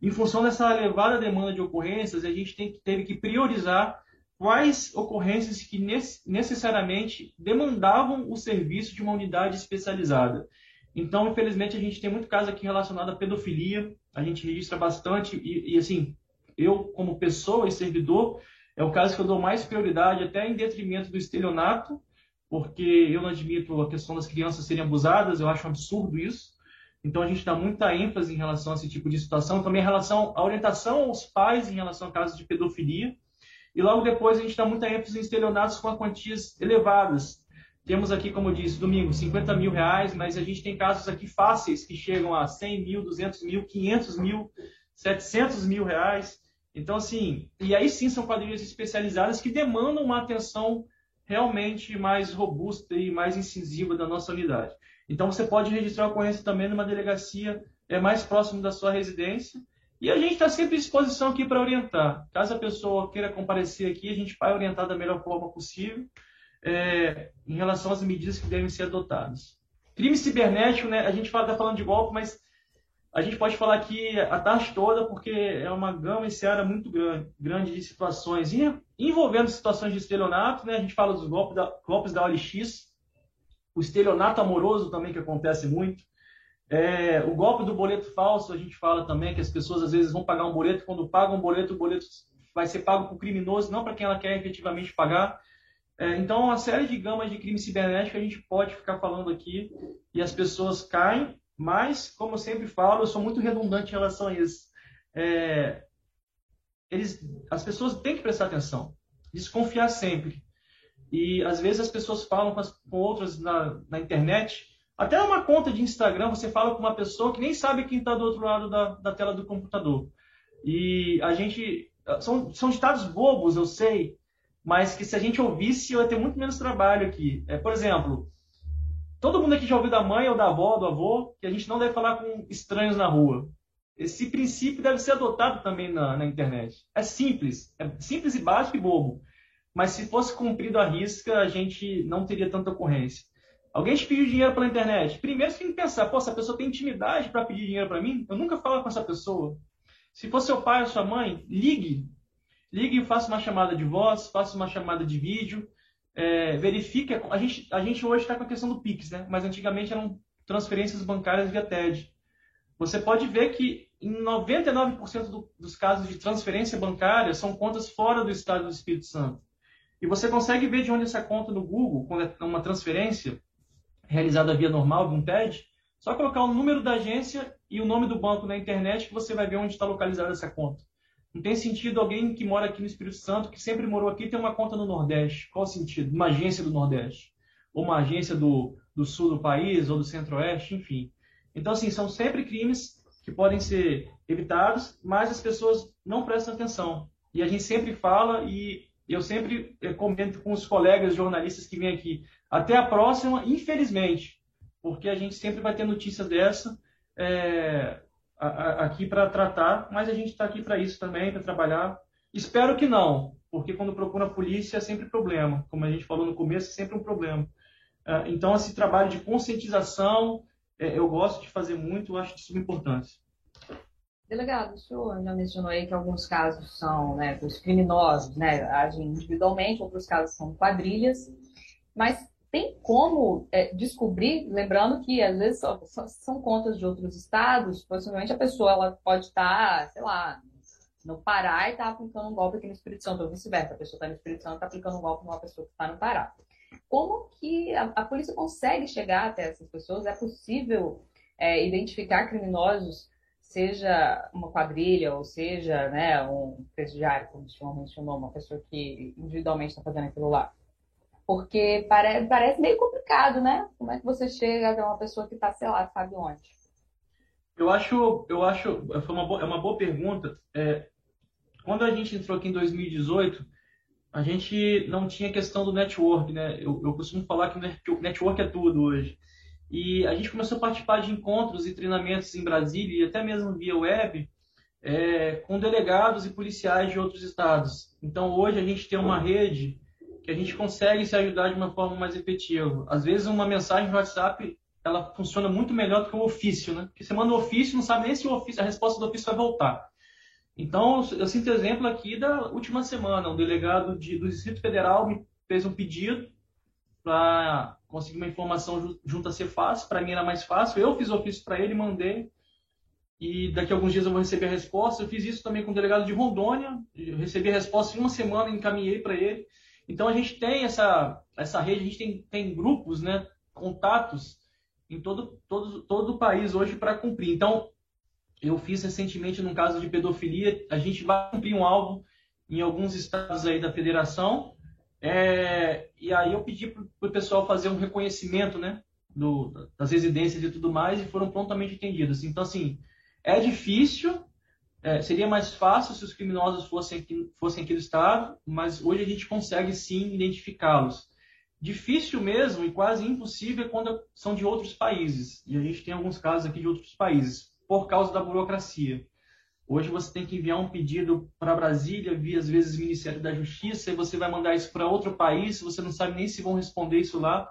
Em função dessa elevada demanda de ocorrências, a gente tem, teve que priorizar quais ocorrências que necessariamente demandavam o serviço de uma unidade especializada. Então, infelizmente, a gente tem muito caso aqui relacionado à pedofilia, a gente registra bastante, e, e assim, eu, como pessoa e servidor, é o caso que eu dou mais prioridade, até em detrimento do estelionato, porque eu não admito a questão das crianças serem abusadas, eu acho um absurdo isso. Então a gente dá muita ênfase em relação a esse tipo de situação, também em relação à orientação aos pais em relação a casos de pedofilia. E logo depois a gente dá muita ênfase em estelionatos com quantias elevadas. Temos aqui, como eu disse, domingo, 50 mil reais, mas a gente tem casos aqui fáceis que chegam a 100 mil, 200 mil, 500 mil, 700 mil reais. Então, assim, e aí sim são quadrilhas especializadas que demandam uma atenção realmente mais robusta e mais incisiva da nossa unidade. Então, você pode registrar a ocorrência também numa delegacia é mais próximo da sua residência. E a gente está sempre à disposição aqui para orientar. Caso a pessoa queira comparecer aqui, a gente vai orientar da melhor forma possível é, em relação às medidas que devem ser adotadas. Crime cibernético, né? A gente está falando de golpe, mas a gente pode falar aqui a tarde toda, porque é uma gama e seara muito grande, grande de situações, envolvendo situações de estelionato, né? a gente fala dos golpes da, golpes da OLX, o estelionato amoroso também, que acontece muito, É, o golpe do boleto falso, a gente fala também que as pessoas às vezes vão pagar um boleto, quando pagam um boleto, o boleto vai ser pago por criminoso, não para quem ela quer efetivamente pagar. É, então, uma série de gamas de crime cibernético a gente pode ficar falando aqui e as pessoas caem, mas, como eu sempre falo, eu sou muito redundante em relação a isso. É, eles, as pessoas têm que prestar atenção, desconfiar sempre. E às vezes as pessoas falam com, as, com outras na, na, internet, até numa conta de Instagram, você fala com uma pessoa que nem sabe quem está do outro lado da, da tela do computador. E a gente. São, são ditados bobos, eu sei, mas que se a gente ouvisse, eu ia ter muito menos trabalho aqui. É, por exemplo, todo mundo aqui já ouviu da mãe ou da avó, do avô, que a gente não deve falar com estranhos na rua. Esse princípio deve ser adotado também na, na internet. É simples, é simples e básico e bobo. Mas se fosse cumprido à risca, a gente não teria tanta ocorrência. Alguém te pediu dinheiro pela internet. Primeiro você tem que pensar, pô, essa pessoa tem intimidade para pedir dinheiro para mim? Eu nunca falo com essa pessoa. Se for seu pai ou sua mãe, ligue ligue e faça uma chamada de voz, faça uma chamada de vídeo, é, verifique. A gente, a gente hoje está com a questão do Pix, né? mas antigamente eram transferências bancárias via TED. Você pode ver que em 99% do, dos casos de transferência bancária são contas fora do estado do Espírito Santo. E você consegue ver de onde essa conta no Google, quando é uma transferência realizada via normal, de um TED, só colocar o número da agência e o nome do banco na internet que você vai ver onde está localizada essa conta. Não tem sentido alguém que mora aqui no Espírito Santo, que sempre morou aqui, ter uma conta no Nordeste. Qual o sentido? Uma agência do Nordeste. Ou uma agência do, do sul do país, ou do centro-oeste, enfim. Então, assim, são sempre crimes que podem ser evitados, mas as pessoas não prestam atenção. E a gente sempre fala, e eu sempre comento com os colegas jornalistas que vêm aqui. Até a próxima, infelizmente, porque a gente sempre vai ter notícias dessa. É, aqui para tratar, mas a gente está aqui para isso também, para trabalhar. Espero que não, porque quando procura a polícia é sempre problema. Como a gente falou no começo, é sempre um problema. É, então, esse trabalho de conscientização, é, eu gosto de fazer muito, acho de suma importância. Delegado, o senhor já mencionou aí que alguns casos são né, os criminosos, né, agem individualmente, outros casos são quadrilhas, mas tem como é, descobrir, lembrando que às vezes só, só, são contas de outros estados, possivelmente a pessoa ela pode estar, sei lá, no Pará e está aplicando um golpe aqui no Espírito Santo, ou vice-versa, a pessoa está no Espírito Santo e está aplicando um golpe numa pessoa que está no Pará. Como que a, a, polícia consegue chegar até essas pessoas? É possível é, identificar criminosos, seja uma quadrilha, ou seja, né, um presidiário, como mencionou, uma pessoa que individualmente está fazendo aquilo lá? Porque pare, parece meio complicado, né? Como é que você chega até uma pessoa que está, sei lá, sabe onde? Eu acho, eu acho, foi uma boa, é uma boa pergunta. É, quando a gente entrou aqui em 2018, a gente não tinha questão do network, né? Eu, eu costumo falar que o network é tudo hoje. E a gente começou a participar de encontros e treinamentos em Brasília e até mesmo via web é, com delegados e policiais de outros estados. Então hoje a gente tem uma rede que a gente consegue se ajudar de uma forma mais efetiva. Às vezes uma mensagem no WhatsApp ela funciona muito melhor do que o ofício, né? Porque você manda o ofício, não sabe nem se o ofício, a resposta do ofício vai voltar. Então, eu sinto exemplo aqui da última semana. Um delegado de, do Distrito Federal me fez um pedido para conseguir uma informação junto ser fácil. Para mim era mais fácil. Eu fiz o ofício para ele, mandei. E daqui a alguns dias eu vou receber a resposta. Eu fiz isso também com o delegado de Rondônia. Eu recebi a resposta em uma semana, encaminhei para ele. Então a gente tem essa, essa rede, a gente tem, tem grupos, né, contatos em todo, todo, todo o país hoje para cumprir. Então, eu fiz recentemente num caso de pedofilia, a gente vai cumprir um alvo em alguns estados aí da federação, é, e aí eu pedi para o pessoal fazer um reconhecimento, né, do, das residências e tudo mais, e foram prontamente atendidos. Então, assim, é difícil, é, seria mais fácil se os criminosos fossem aqui, fossem aqui do Estado, mas hoje a gente consegue sim identificá-los. Difícil mesmo e quase impossível quando são de outros países. E a gente tem alguns casos aqui de outros países, por causa da burocracia. Hoje você tem que enviar um pedido para Brasília, via às vezes Ministério da Justiça, e você vai mandar isso para outro país, você não sabe nem se vão responder isso lá.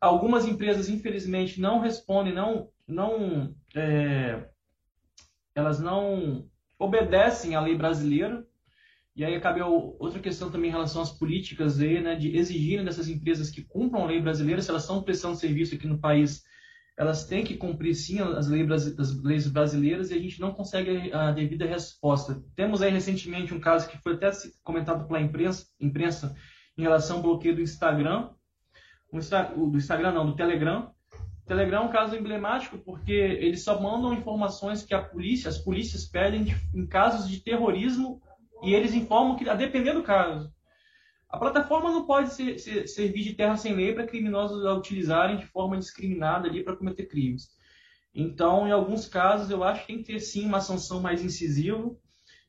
Algumas empresas, infelizmente, não respondem, não, não, é, elas não obedecem à lei brasileira. E aí cabe outra questão também em relação às políticas aí, né, de exigirem dessas empresas que cumpram a lei brasileira, se elas estão prestando serviço aqui no país, elas têm que cumprir sim as leis, as leis brasileiras e a gente não consegue a devida resposta. Temos aí recentemente um caso que foi até comentado pela imprensa, imprensa em relação ao bloqueio do Instagram, do Instagram não, do Telegram. Telegram é um caso emblemático porque eles só mandam informações que a polícia, as polícias pedem de, em casos de terrorismo e eles informam que, a depender do caso. A plataforma não pode ser, ser, servir de terra sem lei para criminosos a utilizarem de forma discriminada ali para cometer crimes. Então, em alguns casos, eu acho que tem que ter sim uma sanção mais incisiva.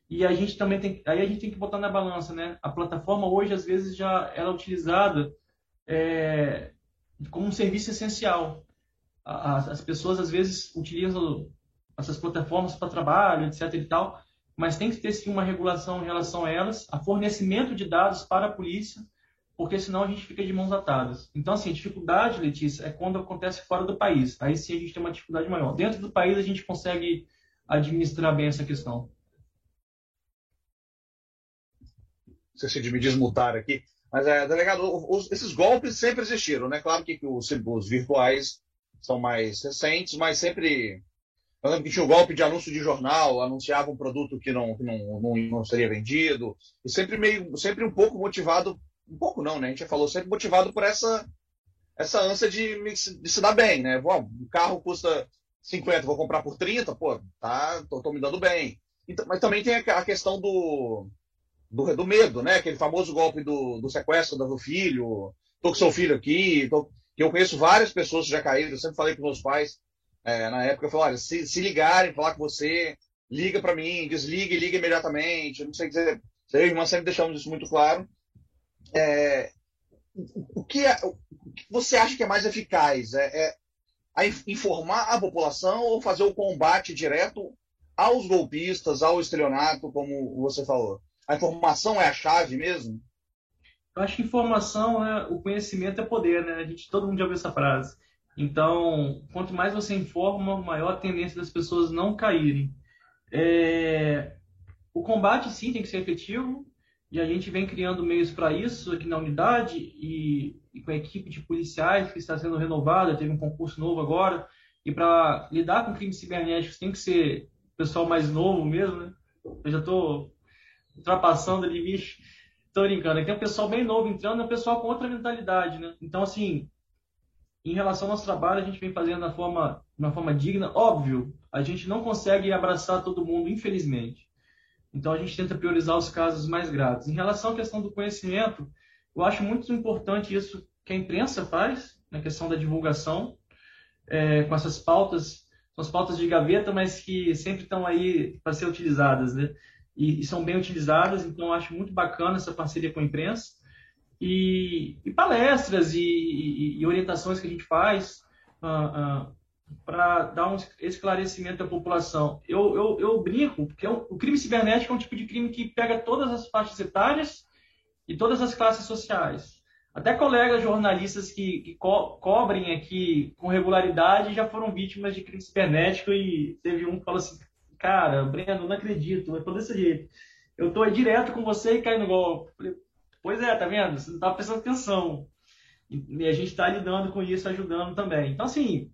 E a gente também tem, aí a gente tem que botar na balança, né? A plataforma hoje às vezes já ela é utilizada é, como um serviço essencial. As pessoas às vezes utilizam essas plataformas para trabalho, etc. e tal, mas tem que ter sim uma regulação em relação a elas, a fornecimento de dados para a polícia, porque senão a gente fica de mãos atadas. Então, assim, a dificuldade, Letícia, é quando acontece fora do país. Aí sim a gente tem uma dificuldade maior. Dentro do país a gente consegue administrar bem essa questão. Esqueci de me desmutar aqui. Mas, é, delegado, os, esses golpes sempre existiram, né? Claro que os, os virtuais são mais recentes, mas sempre eu lembro que tinha o golpe de anúncio de jornal, anunciava um produto que não, que não, não, não seria vendido, e sempre meio, sempre um pouco motivado, um pouco não, né? A gente já falou, sempre motivado por essa, essa ânsia de, de se dar bem, né? Bom, o carro custa 50, vou comprar por 30, pô, tá, tô, tô me dando bem. Então, mas também tem a, questão do, do, do, medo, né? Aquele famoso golpe do, do sequestro do filho, tô com seu filho aqui, tô, que eu conheço várias pessoas que já caíram, eu sempre falei com meus pais, é, na época, eu falei, olha, se, se ligarem, falar com você, liga para mim, desliga e liga imediatamente. Não sei dizer, eu e irmã sempre deixamos isso muito claro. É, o, que é, o que você acha que é mais eficaz? É, é informar a população ou fazer o combate direto aos golpistas, ao estelionato, como você falou? A informação é a chave mesmo? Eu acho que informação, né, o conhecimento é poder, né? A gente, todo mundo já ouviu essa frase. Então, quanto mais você informa, maior a tendência das pessoas não caírem. É... O combate, sim, tem que ser efetivo, e a gente vem criando meios para isso aqui na unidade, e, e, com a equipe de policiais que está sendo renovada, teve um concurso novo agora, e para lidar com crimes cibernéticos tem que ser pessoal mais novo mesmo, né? Eu já estou ultrapassando ali, bicho. Estou brincando. Tem um pessoal bem novo entrando, é um pessoal com outra mentalidade, né? Então, assim, em relação ao nosso trabalho, a gente vem fazendo forma, de uma forma digna. Óbvio, a gente não consegue abraçar todo mundo, infelizmente. Então, a gente tenta priorizar os casos mais graves. Em relação à questão do conhecimento, eu acho muito importante isso que a imprensa faz, na questão da divulgação, é, com essas pautas, são as pautas de gaveta, mas que sempre estão aí para ser utilizadas, né? E, e, são bem utilizadas, então acho muito bacana essa parceria com a imprensa e, e palestras e, e, orientações que a gente faz uh, uh, para dar um esclarecimento à população. Eu, eu, eu brinco, porque é o crime cibernético é um tipo de crime que pega todas as faixas etárias e todas as classes sociais. Até colegas jornalistas que, que co cobrem aqui com regularidade já foram vítimas de crime cibernético e teve um que falou assim, cara, Breno, não acredito, mas por desse jeito. Eu tô direto com você e cai no golpe. Pois é, tá vendo? Você não tá prestando atenção. E a gente está lidando com isso, ajudando também. Então, assim,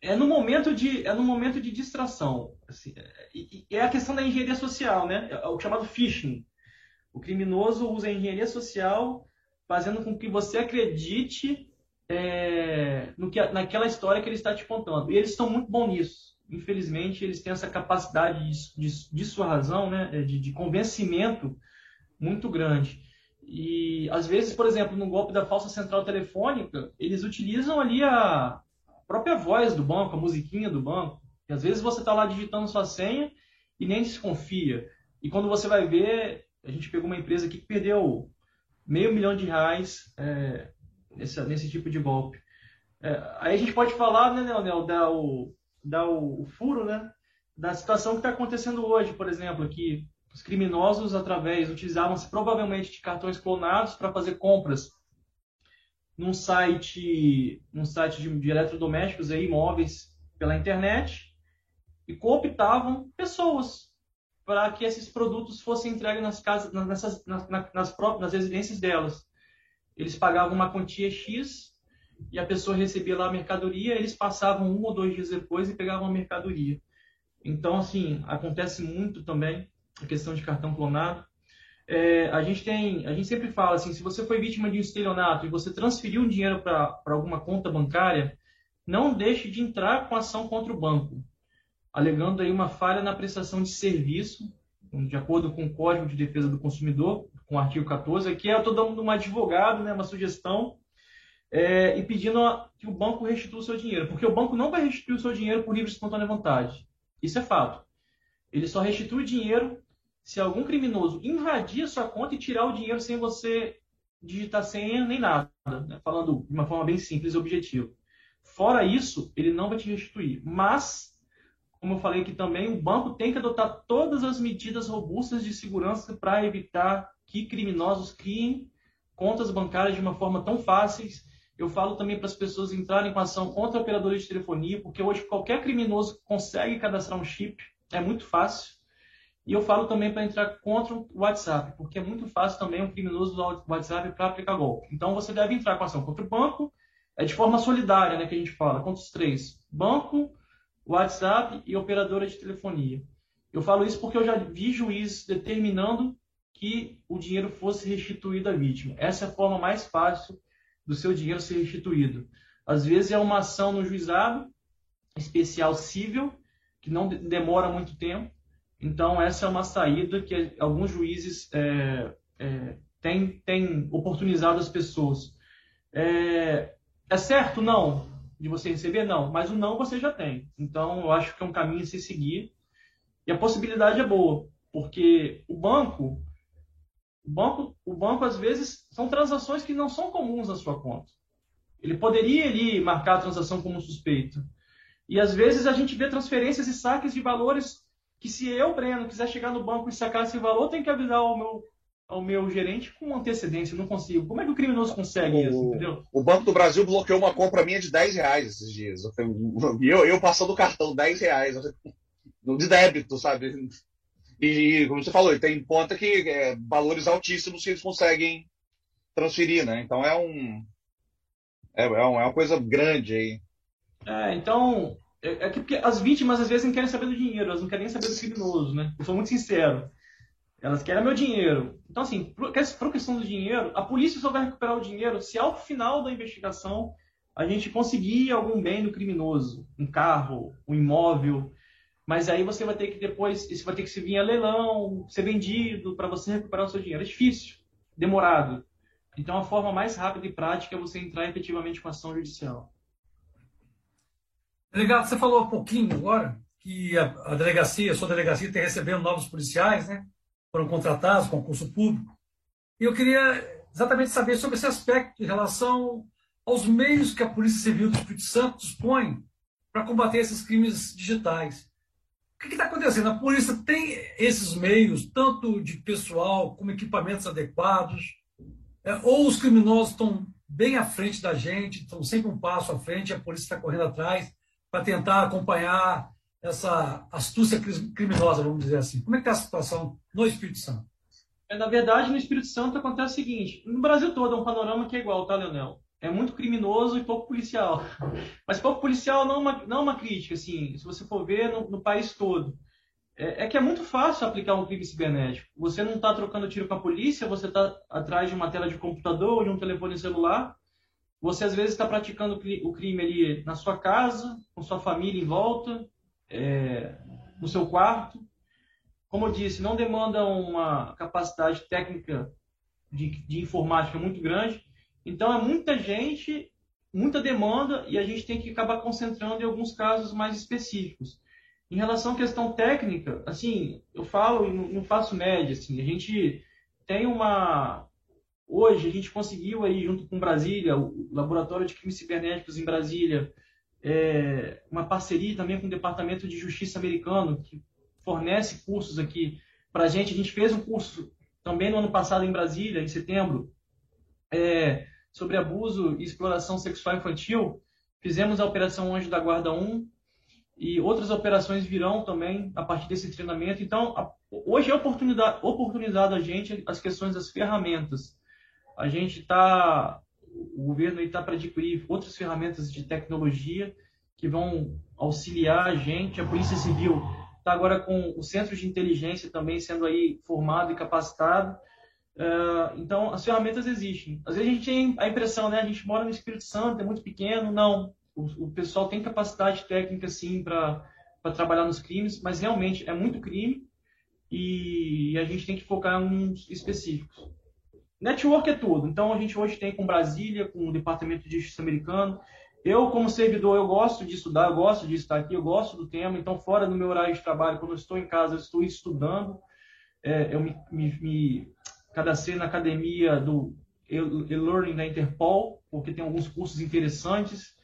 é no momento de, é no momento de distração. Assim, é, é a questão da engenharia social, né? É o chamado phishing. O criminoso usa a engenharia social fazendo com que você acredite é, no que, naquela história que ele está te contando. E eles estão muito bons nisso. Infelizmente, eles têm essa capacidade de, de, de sua razão, né? de, de convencimento muito grande. E às vezes, por exemplo, no golpe da falsa central telefônica, eles utilizam ali a própria voz do banco, a musiquinha do banco. E às vezes você está lá digitando sua senha e nem desconfia. E quando você vai ver, a gente pegou uma empresa aqui que perdeu meio milhão de reais é, nesse, nesse tipo de golpe. É, aí a gente pode falar, né, Leonel, dar o, dar o, o furo, né, da situação que está acontecendo hoje, por exemplo, aqui os criminosos, através, utilizavam-se provavelmente de cartões clonados para fazer compras num site, num site de, de eletrodomésticos e imóveis pela internet e cooptavam pessoas para que esses produtos fossem entregues nas casas, nessas, nas, nas, próprias, nas residências delas. Eles pagavam uma quantia X e a pessoa recebia lá a mercadoria, eles passavam um ou dois dias depois e pegavam a mercadoria. Então, assim, acontece muito também a questão de cartão clonado. É, a gente tem, a gente sempre fala assim, se você foi vítima de um estelionato e você transferiu um dinheiro para alguma conta bancária, não deixe de entrar com ação contra o banco, alegando aí uma falha na prestação de serviço, de acordo com o Código de Defesa do Consumidor, com o artigo 14, aqui eu estou dando um advogado, né, uma sugestão, é, e pedindo que o banco restitua o seu dinheiro, porque o banco não vai restituir o seu dinheiro por livre e espontânea vontade. Isso é fato. Ele só restitui o dinheiro se algum criminoso invadir a sua conta e tirar o dinheiro sem você digitar senha nem nada, né? falando de uma forma bem simples e objetiva. Fora isso, ele não vai te restituir. Mas, como eu falei aqui também, o banco tem que adotar todas as medidas robustas de segurança para evitar que criminosos criem contas bancárias de uma forma tão fáceis. Eu falo também para as pessoas entrarem com ação contra operadores de telefonia, porque hoje qualquer criminoso consegue cadastrar um chip, é muito fácil. E eu falo também para entrar contra o WhatsApp, porque é muito fácil também um criminoso usar o WhatsApp para aplicar golpe. Então você deve entrar com ação contra o banco, é de forma solidária, né, que a gente fala, contra os três: banco, WhatsApp e operadora de telefonia. Eu falo isso porque eu já vi juízes determinando que o dinheiro fosse restituído à vítima. Essa é a forma mais fácil do seu dinheiro ser restituído. Às vezes é uma ação no juizado especial civil, que não demora muito tempo. Então, essa é uma saída que alguns juízes é, é, têm, têm oportunizado as pessoas. É, é certo? Não. De você receber? Não. Mas o não você já tem. Então, eu acho que é um caminho a se seguir. E a possibilidade é boa, porque o banco, o banco, o banco às vezes são transações que não são comuns na sua conta. Ele poderia ali marcar a transação como suspeita. E às vezes a gente vê transferências e saques de valores que se eu, Breno, quiser chegar no banco e sacar esse valor, tem que avisar o meu ao meu gerente com antecedência, não consigo. Como é que o criminoso consegue o, isso, entendeu? O Banco do Brasil bloqueou uma compra minha de 10 reais esses dias. E eu, eu passando o cartão 10 reais de débito, sabe? E, como você falou, tem conta que é, valores altíssimos que eles conseguem transferir, né? Então é um. É, é, é uma coisa grande aí. É, então. É, é que porque as vítimas às vezes não querem saber do dinheiro, elas não querem saber do criminoso, né? Eu sou muito sincero. Elas querem meu dinheiro. Então, assim, a questão do dinheiro, a polícia só vai recuperar o dinheiro se ao final da investigação a gente conseguir algum bem do criminoso, um carro, um imóvel. Mas aí você vai ter que depois, isso vai ter que se vir a leilão, ser vendido para você recuperar o seu dinheiro. É difícil, demorado. Então, a forma mais rápida e prática é você entrar efetivamente com ação judicial. Delegado, você falou há pouquinho agora que a, a delegacia, a sua delegacia, está recebendo novos policiais, né? foram contratados, concurso público. E eu queria exatamente saber sobre esse aspecto em relação aos meios que a Polícia Civil do Espírito Santo dispõe para combater esses crimes digitais. O que está acontecendo? A polícia tem esses meios, tanto de pessoal como equipamentos adequados, é, ou os criminosos estão bem à frente da gente, estão sempre um passo à frente, a polícia está correndo atrás para tentar acompanhar essa astúcia criminosa, vamos dizer assim. Como é que está a situação no Espírito Santo? É, na verdade, no Espírito Santo acontece o seguinte: no Brasil todo é um panorama que é igual, tá, Leonel? É muito criminoso e pouco policial. Mas pouco policial não é uma, não uma crítica, assim, se você for ver no, no país todo. É, é, que é muito fácil aplicar um crime cibernético. Você não está trocando tiro com a polícia, você está atrás de uma tela de computador ou de um telefone celular. Você às vezes está praticando o crime ali na sua casa, com sua família em volta é, no seu quarto. Como eu disse, não demanda uma capacidade técnica de, de informática muito grande. Então, é muita gente, muita demanda, e a gente tem que acabar concentrando em alguns casos mais específicos. Em relação à questão técnica, assim, eu falo e não faço média, assim, a gente tem uma... Hoje, a gente conseguiu aí, junto com Brasília, o Laboratório de Crimes Cibernéticos em Brasília, é, uma parceria também com o Departamento de Justiça americano, que fornece cursos aqui para a gente. A gente fez um curso também no ano passado em Brasília, em setembro, é, sobre abuso e exploração sexual infantil. Fizemos a Operação Anjo da Guarda 1 e outras operações virão também a partir desse treinamento. Então, a, hoje é oportunidade, oportunidade a gente as questões das ferramentas. A gente está o governo está para adquirir outras ferramentas de tecnologia que vão auxiliar a gente. A Polícia Civil está agora com o Centro de Inteligência também sendo aí formado e capacitado. Uh, então, as ferramentas existem. Às vezes a gente tem a impressão, né? A gente mora no Espírito Santo, é muito pequeno. Não. O, o pessoal tem capacidade técnica, sim, para trabalhar nos crimes, mas realmente é muito crime e a gente tem que focar em uns específicos. Network é tudo. Então, a gente hoje tem com Brasília, com o Departamento de Justiça americano, eu, como servidor, eu gosto de estudar, eu gosto de estar aqui, eu gosto do tema. Então, fora do meu horário de trabalho, quando eu estou em casa, eu estou estudando. É, eu me, me, me, cadastrei na academia do e-learning da Interpol, porque tem alguns cursos interessantes.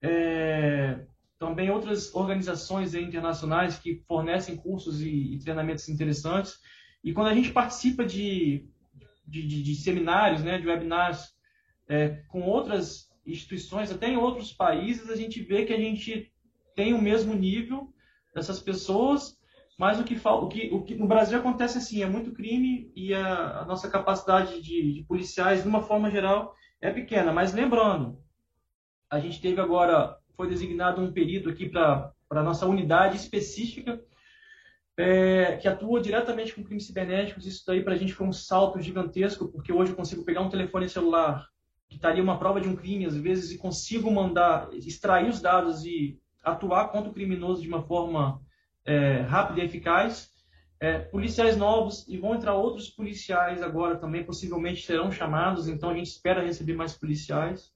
É, também outras organizações internacionais que fornecem cursos e, e, treinamentos interessantes. E quando a gente participa de, de, de, de seminários, né, de webinars é, com outras instituições, até em outros países, a gente vê que a gente tem o mesmo nível dessas pessoas, mas o que, o que, o que no Brasil acontece assim, é muito crime e a, a nossa capacidade de, de, policiais, de uma forma geral, é pequena. Mas lembrando, a gente teve agora, foi designado um período aqui para a nossa unidade específica, é, que atua diretamente com crimes cibernéticos. Isso daí para a gente foi um salto gigantesco, porque hoje eu consigo pegar um telefone celular que estaria uma prova de um crime, às vezes, e consigo mandar, extrair os dados e atuar contra o criminoso de uma forma é, rápida e eficaz. É, policiais novos e vão entrar outros policiais agora também, possivelmente serão chamados, então a gente espera receber mais policiais.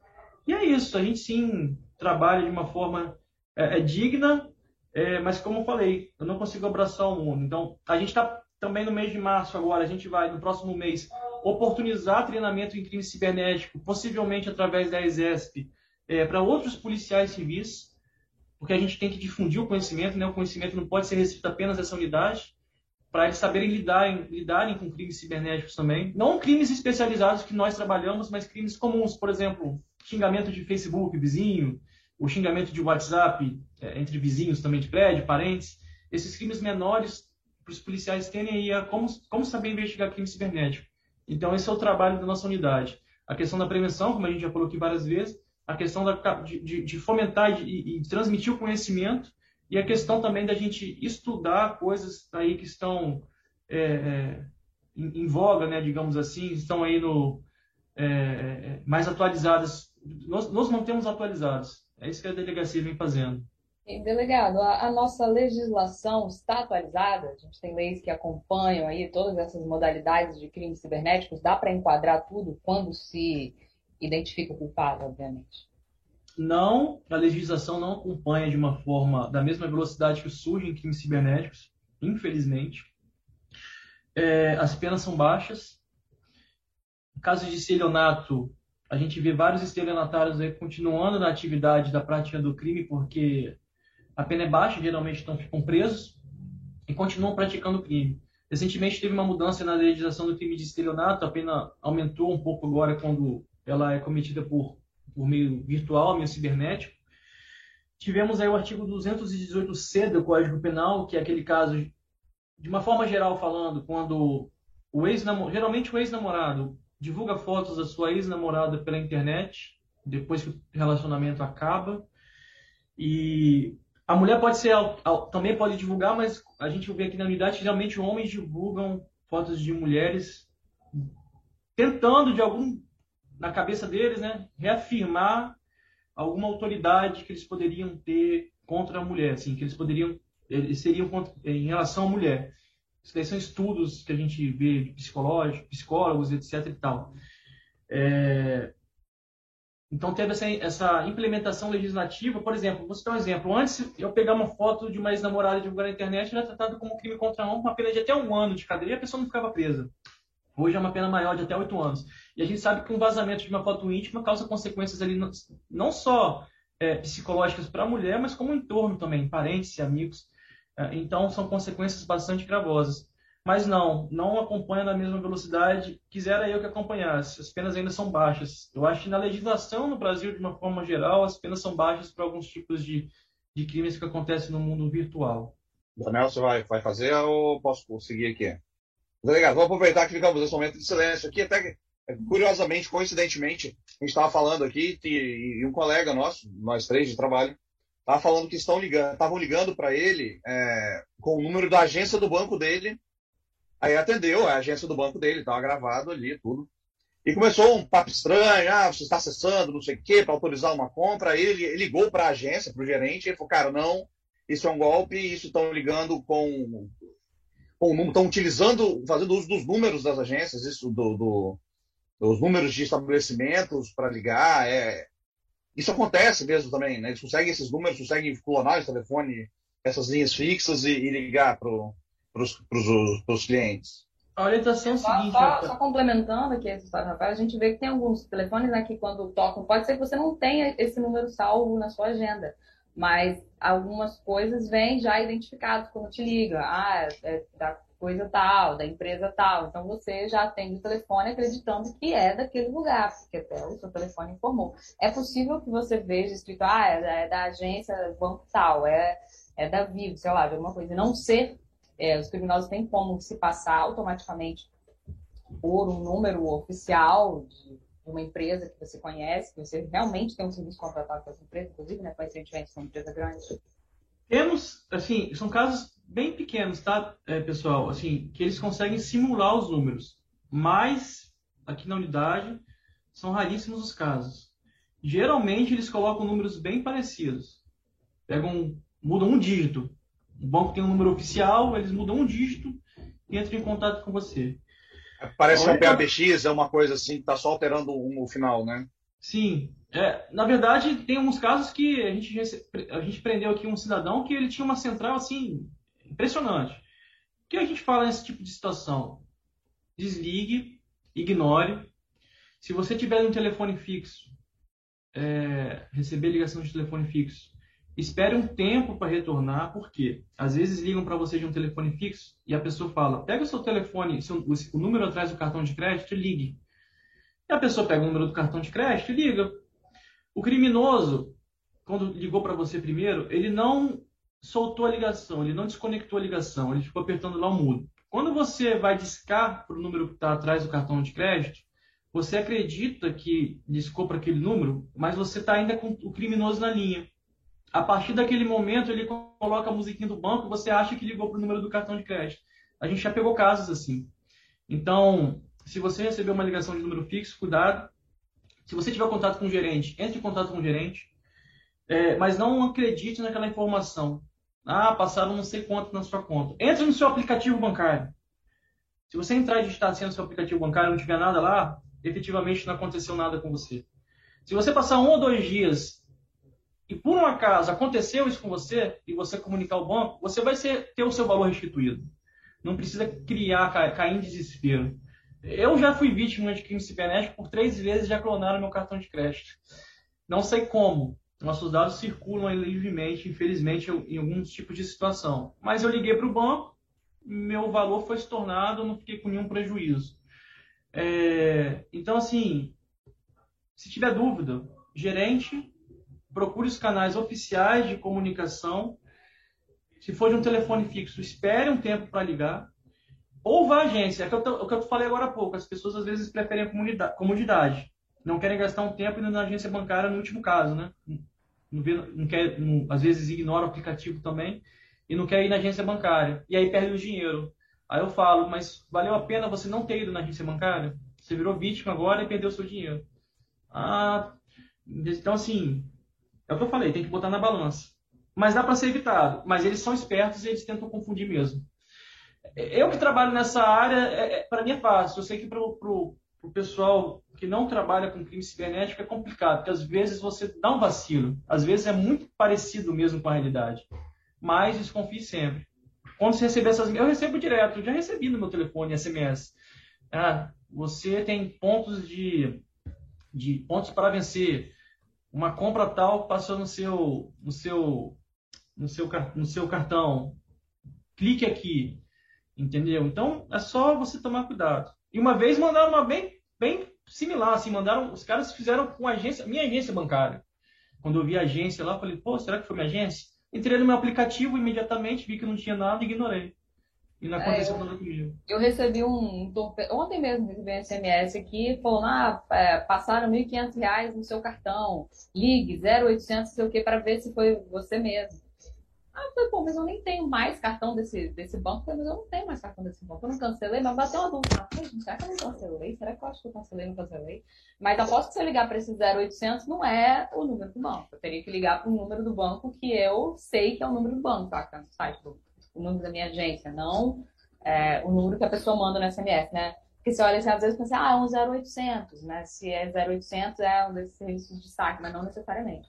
E é isso, a gente sim trabalha de uma forma é, é digna, é, mas como eu falei, eu não consigo abraçar o mundo. Então, a gente está também no mês de março agora, a gente vai, no próximo mês, oportunizar treinamento em crime cibernético, possivelmente através da ESESP, é, para outros policiais civis, porque a gente tem que difundir o conhecimento, né? o conhecimento não pode ser restrito apenas a essa unidade, para eles saberem lidarem, lidarem com crimes cibernéticos também. Não crimes especializados que nós trabalhamos, mas crimes comuns, por exemplo, xingamento de Facebook, vizinho, o xingamento de WhatsApp é, entre vizinhos também de prédio, parentes. Esses crimes menores, para os policiais terem aí a como, como saber investigar crime cibernético. Então, esse é o trabalho da nossa unidade. A questão da prevenção, como a gente já falou aqui várias vezes, a questão da, de, de, fomentar e, e transmitir o conhecimento, e a questão também da gente estudar coisas aí que estão é, é, em, em, voga, né, digamos assim, estão aí no, é, é mais atualizadas. Nós, nós mantemos atualizados. É isso que a delegacia vem fazendo. Delegado, a, a, nossa legislação está atualizada? A gente tem leis que acompanham aí todas essas modalidades de crimes cibernéticos. Dá para enquadrar tudo quando se identifica o culpado, obviamente? Não, a legislação não acompanha de uma forma da mesma velocidade que surgem crimes cibernéticos, infelizmente. É, as penas são baixas. Caso de estelionato, a gente vê vários estelionatários aí continuando na atividade da prática do crime porque a pena é baixa, geralmente então ficam presos e continuam praticando o crime. Recentemente teve uma mudança na legislação do crime de estelionato, a pena aumentou um pouco agora quando ela é cometida por, por meio virtual, meio cibernético. Tivemos aí o artigo 218C do Código Penal, que é aquele caso, de uma forma geral falando, quando o ex geralmente o ex-namorado divulga fotos da sua ex-namorada pela internet, depois que o relacionamento acaba, e a mulher pode ser, também pode divulgar, mas a gente vê aqui na unidade, geralmente homens divulgam fotos de mulheres tentando de algum, na cabeça deles, né, reafirmar alguma autoridade que eles poderiam ter contra a mulher, assim, que eles poderiam, eles seriam contra, em relação à mulher. Isso daí são estudos que a gente vê de psicológicos, psicólogos, etc e tal. É, então teve essa, essa, implementação legislativa, por exemplo, vou citar um exemplo. Antes eu pegar uma foto de uma ex-namorada divulgar na internet era tratado como crime contra a honra, uma pena de até um ano de cadeia a pessoa não ficava presa. Hoje é uma pena maior de até oito anos. E a gente sabe que um vazamento de uma foto íntima causa consequências ali não só é, psicológicas para a mulher, mas como o entorno também, parentes e amigos. É, então são consequências bastante gravosas. Mas não, não acompanha na mesma velocidade. Quisera eu que acompanhasse. As penas ainda são baixas. Eu acho que na legislação no Brasil, de uma forma geral, as penas são baixas para alguns tipos de, de crimes que acontecem no mundo virtual. Daniel, você vai, vai fazer ou posso seguir aqui? Delegado, vou aproveitar que ficamos nesse momento de silêncio aqui, até que curiosamente, coincidentemente, a gente estava falando aqui, e, e, um colega nosso, nós três de trabalho, estava falando que estão ligando, estavam ligando para ele é, com o número da agência do banco dele. Aí atendeu a agência do banco dele, estava gravado ali, tudo. E começou um papo estranho, ah, você está acessando, não sei o quê, para autorizar uma compra. Aí ele, ele ligou para a agência, para o gerente, e falou, cara, não, isso é um golpe, isso estão ligando com, com estão utilizando, fazendo uso dos números das agências, isso do, do dos números de estabelecimentos para ligar, é, isso acontece mesmo também, né? Eles conseguem esses números, conseguem clonar esse telefone, essas linhas fixas e, e ligar para os clientes. A orientação é só, seguinte. Só, só, complementando aqui essa história, Rafael, a gente vê que tem alguns telefones aqui quando tocam. Pode ser que você não tenha esse número salvo na sua agenda, mas algumas coisas vêm já identificadas quando te liga. Ah, é da coisa tal, da empresa tal. Então você já atende o telefone acreditando que é daquele lugar, porque até o seu telefone informou. É possível que você veja escrito, ah, é da, é da agência banco tal, é, é da Vivo, sei lá, de alguma coisa. E não ser, é, os criminosos têm como se passar automaticamente por um número oficial de uma empresa que você conhece, que você realmente tem um serviço contratado com essa empresa, inclusive, né? Pode ser diferente uma empresa grande. Temos, assim, são casos bem pequenos, tá, é, pessoal? Assim, que eles conseguem simular os números. Mas, aqui na unidade, são raríssimos os casos. Geralmente, eles colocam números bem parecidos. Pegam, mudam um dígito. O banco tem um número oficial, eles mudam um dígito e entram em contato com você. Parece que o PABX é uma coisa assim, que está só alterando um, o final, né? Sim. É, na verdade, tem alguns casos que a gente, a gente prendeu aqui um cidadão que ele tinha uma central assim, Impressionante. O que a gente fala nesse tipo de situação? Desligue, ignore. Se você tiver um telefone fixo, é, receber ligação de telefone fixo, espere um tempo para retornar, porque às vezes ligam para você de um telefone fixo e a pessoa fala: pega o seu telefone, seu, o número atrás do cartão de crédito ligue. E a pessoa pega o número do cartão de crédito e liga. O criminoso, quando ligou para você primeiro, ele não soltou a ligação, ele não desconectou a ligação, ele ficou apertando lá o mudo. Quando você vai discar para o número que está atrás do cartão de crédito, você acredita que discou para aquele número, mas você está ainda com o criminoso na linha. A partir daquele momento, ele coloca a musiquinha do banco e você acha que ligou para o número do cartão de crédito. A gente já pegou casos assim. Então, se você receber uma ligação de número fixo, cuidado. Se você tiver contato com o gerente, entre em contato com o gerente. É, mas não acredite naquela informação. Ah, passaram não sei quanto na sua conta. Entre no seu aplicativo bancário. Se você entrar e digitar assim no seu aplicativo bancário e não tiver nada lá, efetivamente não aconteceu nada com você. Se você passar um ou dois dias e por um acaso aconteceu isso com você e você comunicar ao banco, você vai ser, ter o seu valor restituído. Não precisa criar, cair em desespero. Eu já fui vítima de crime cibernético por três vezes já clonaram meu cartão de crédito. Não sei como, nossos dados circulam livremente, infelizmente, em alguns tipos de situação. Mas eu liguei para o banco, meu valor foi estornado, eu não fiquei com nenhum prejuízo. É, então, assim, se tiver dúvida, gerente, procure os canais oficiais de comunicação. Se for de um telefone fixo, espere um tempo para ligar. Ou vá à agência. É o que eu falei agora há pouco. As pessoas às vezes preferem a comodidade. Não querem gastar um tempo indo na agência bancária no último caso, né? não, não quer, não, às vezes ignora o aplicativo também e não quer ir na agência bancária. E aí perde o dinheiro. Aí eu falo, mas valeu a pena você não ter ido na agência bancária? Você virou vítima agora e perdeu seu dinheiro. Ah, então assim, é o que eu falei, tem que botar na balança. Mas dá para ser evitado. Mas eles são espertos e eles tentam confundir mesmo. Eu que trabalho nessa área, é, é, para mim é fácil. Eu sei que para o pessoal que não trabalha com crime cibernético é complicado, porque às vezes você dá um vacilo, às vezes é muito parecido mesmo com a realidade. Mas desconfie sempre. Quando você receber essas. Eu recebo direto, eu já recebi no meu telefone SMS. Ah, você tem pontos de, de pontos para vencer. Uma compra tal passou no seu, no seu, no seu, no seu cartão. Clique aqui. Entendeu? Então é só você tomar cuidado. E uma vez mandaram uma bem, bem similar, assim, mandaram, os caras fizeram com a agência, minha agência bancária. Quando eu vi a agência lá, falei, pô, será que foi minha agência? Entrei no meu aplicativo imediatamente, vi que não tinha nada e ignorei. E não aconteceu é, nada comigo. Eu recebi um. Ontem mesmo recebi um SMS aqui falando: ah, é, passaram R$ 1.500 no seu cartão. Ligue 0800, sei o que, para ver se foi você mesmo. Ah, eu falei, pô, mas eu nem tenho mais cartão desse, desse banco. Falei, mas eu não tenho mais cartão desse banco. Eu não cancelei, mas bateu uma dúvida. Ah, será que eu não cancelei? Será que eu acho que eu cancelei não cancelei? Mas aposto que se eu ligar para esse 0800 não é o número do banco. Eu teria que ligar para o número do banco que eu sei que é o número do banco, tá? É no site do o número da minha agência, não é, o número que a pessoa manda no SMS, né? Porque você olha assim, às vezes pensa, ah, é um 0800, né? Se é 0800, é um desses serviços de saque, mas não necessariamente.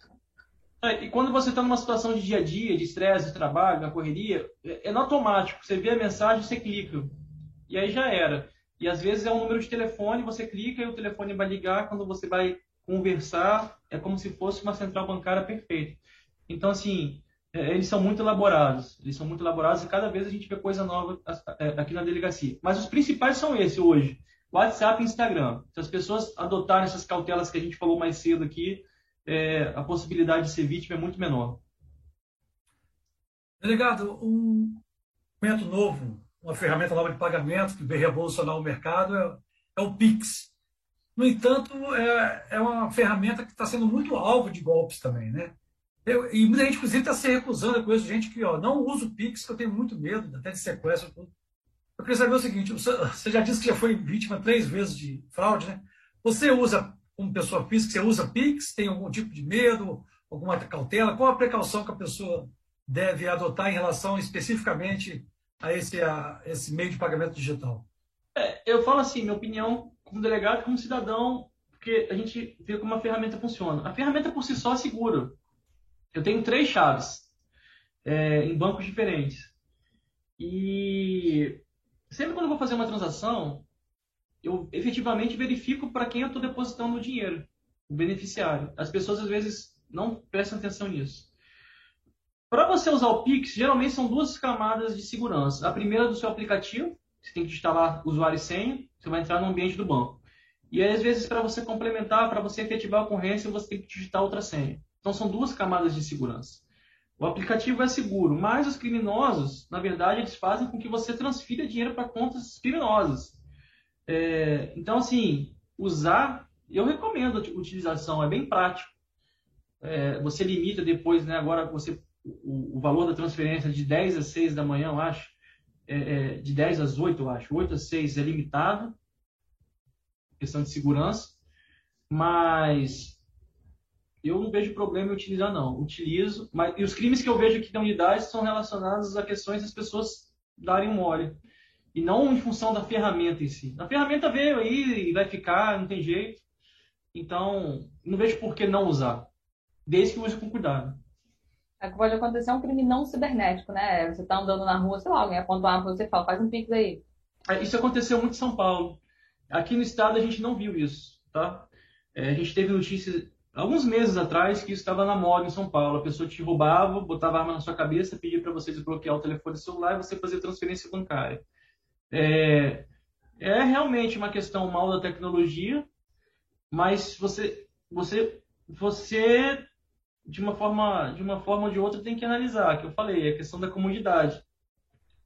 É, e quando você está numa situação de dia a dia, de estresse, de trabalho, na correria, é, é no automático. Você vê a mensagem, você clica. E aí já era. E às vezes é um número de telefone, você clica e o telefone vai ligar quando você vai conversar. É como se fosse uma central bancária perfeita. Então, assim, eles são muito elaborados. Eles são muito elaborados e cada vez a gente vê coisa nova é, aqui na delegacia. Mas os principais são esses hoje: WhatsApp e Instagram. Se as pessoas adotarem essas cautelas que a gente falou mais cedo aqui, é, a possibilidade de ser vítima é muito menor. Delegado, um instrumento novo, uma ferramenta nova de pagamento que veio revolucionar o mercado é, é o Pix. No entanto, é, é uma ferramenta que está sendo muito alvo de golpes também, né? Eu, e muita gente, inclusive, está se recusando. Eu conheço gente que ó, não usa o Pix, que eu tenho muito medo, até de sequestro. Eu queria saber o seguinte: você já disse que já foi vítima três vezes de fraude, né? Você usa, como pessoa física, você usa Pix? Tem algum tipo de medo, alguma cautela? Qual a precaução que a pessoa deve adotar em relação especificamente a esse, a esse meio de pagamento digital? É, eu falo assim, minha opinião como delegado, como cidadão, porque a gente vê como a ferramenta funciona. A ferramenta por si só é segura eu tenho três chaves é, em bancos diferentes. E sempre quando eu vou fazer uma transação, eu efetivamente verifico para quem eu estou depositando o dinheiro, o beneficiário. As pessoas às vezes não prestam atenção nisso. Para você usar o Pix, geralmente são duas camadas de segurança. A primeira é do seu aplicativo, você tem que instalar usuário e senha, você vai entrar no ambiente do banco. E às vezes, para você complementar, para você efetivar a ocorrência, você tem que digitar outra senha. Então são duas camadas de segurança. O aplicativo é seguro, mas os criminosos, na verdade, eles fazem com que você transfira dinheiro para contas criminosas. É, então, assim, usar, eu recomendo a utilização, é bem prático. É, você limita depois, né, agora você o, o, valor da transferência de 10 às 6 da manhã, eu acho, é, é, de 10 às 8, eu acho, 8 às 6 é limitado, questão de segurança, mas eu não vejo problema em utilizar, não. Utilizo, mas e os crimes que eu vejo aqui da unidade são relacionados a questões das pessoas darem um mole. E não em função da ferramenta em si. A ferramenta veio aí e vai ficar, não tem jeito. Então, não vejo por que não usar. Desde que use com cuidado. É que pode acontecer um crime não cibernético, né? Você está andando na rua, sei lá, alguém aponta uma arma você fala, faz um pix aí. É, isso aconteceu muito em São Paulo. Aqui no estado a gente não viu isso, tá? É, a gente teve notícias alguns meses atrás que isso estava na moda em São Paulo. A pessoa te roubava, botava arma na sua cabeça, pedia para você desbloquear o telefone celular e você fazer transferência bancária. É, é realmente uma questão mal da tecnologia, mas você, você, você de uma forma, de uma forma ou de outra tem que analisar, que eu falei, é a questão da comodidade.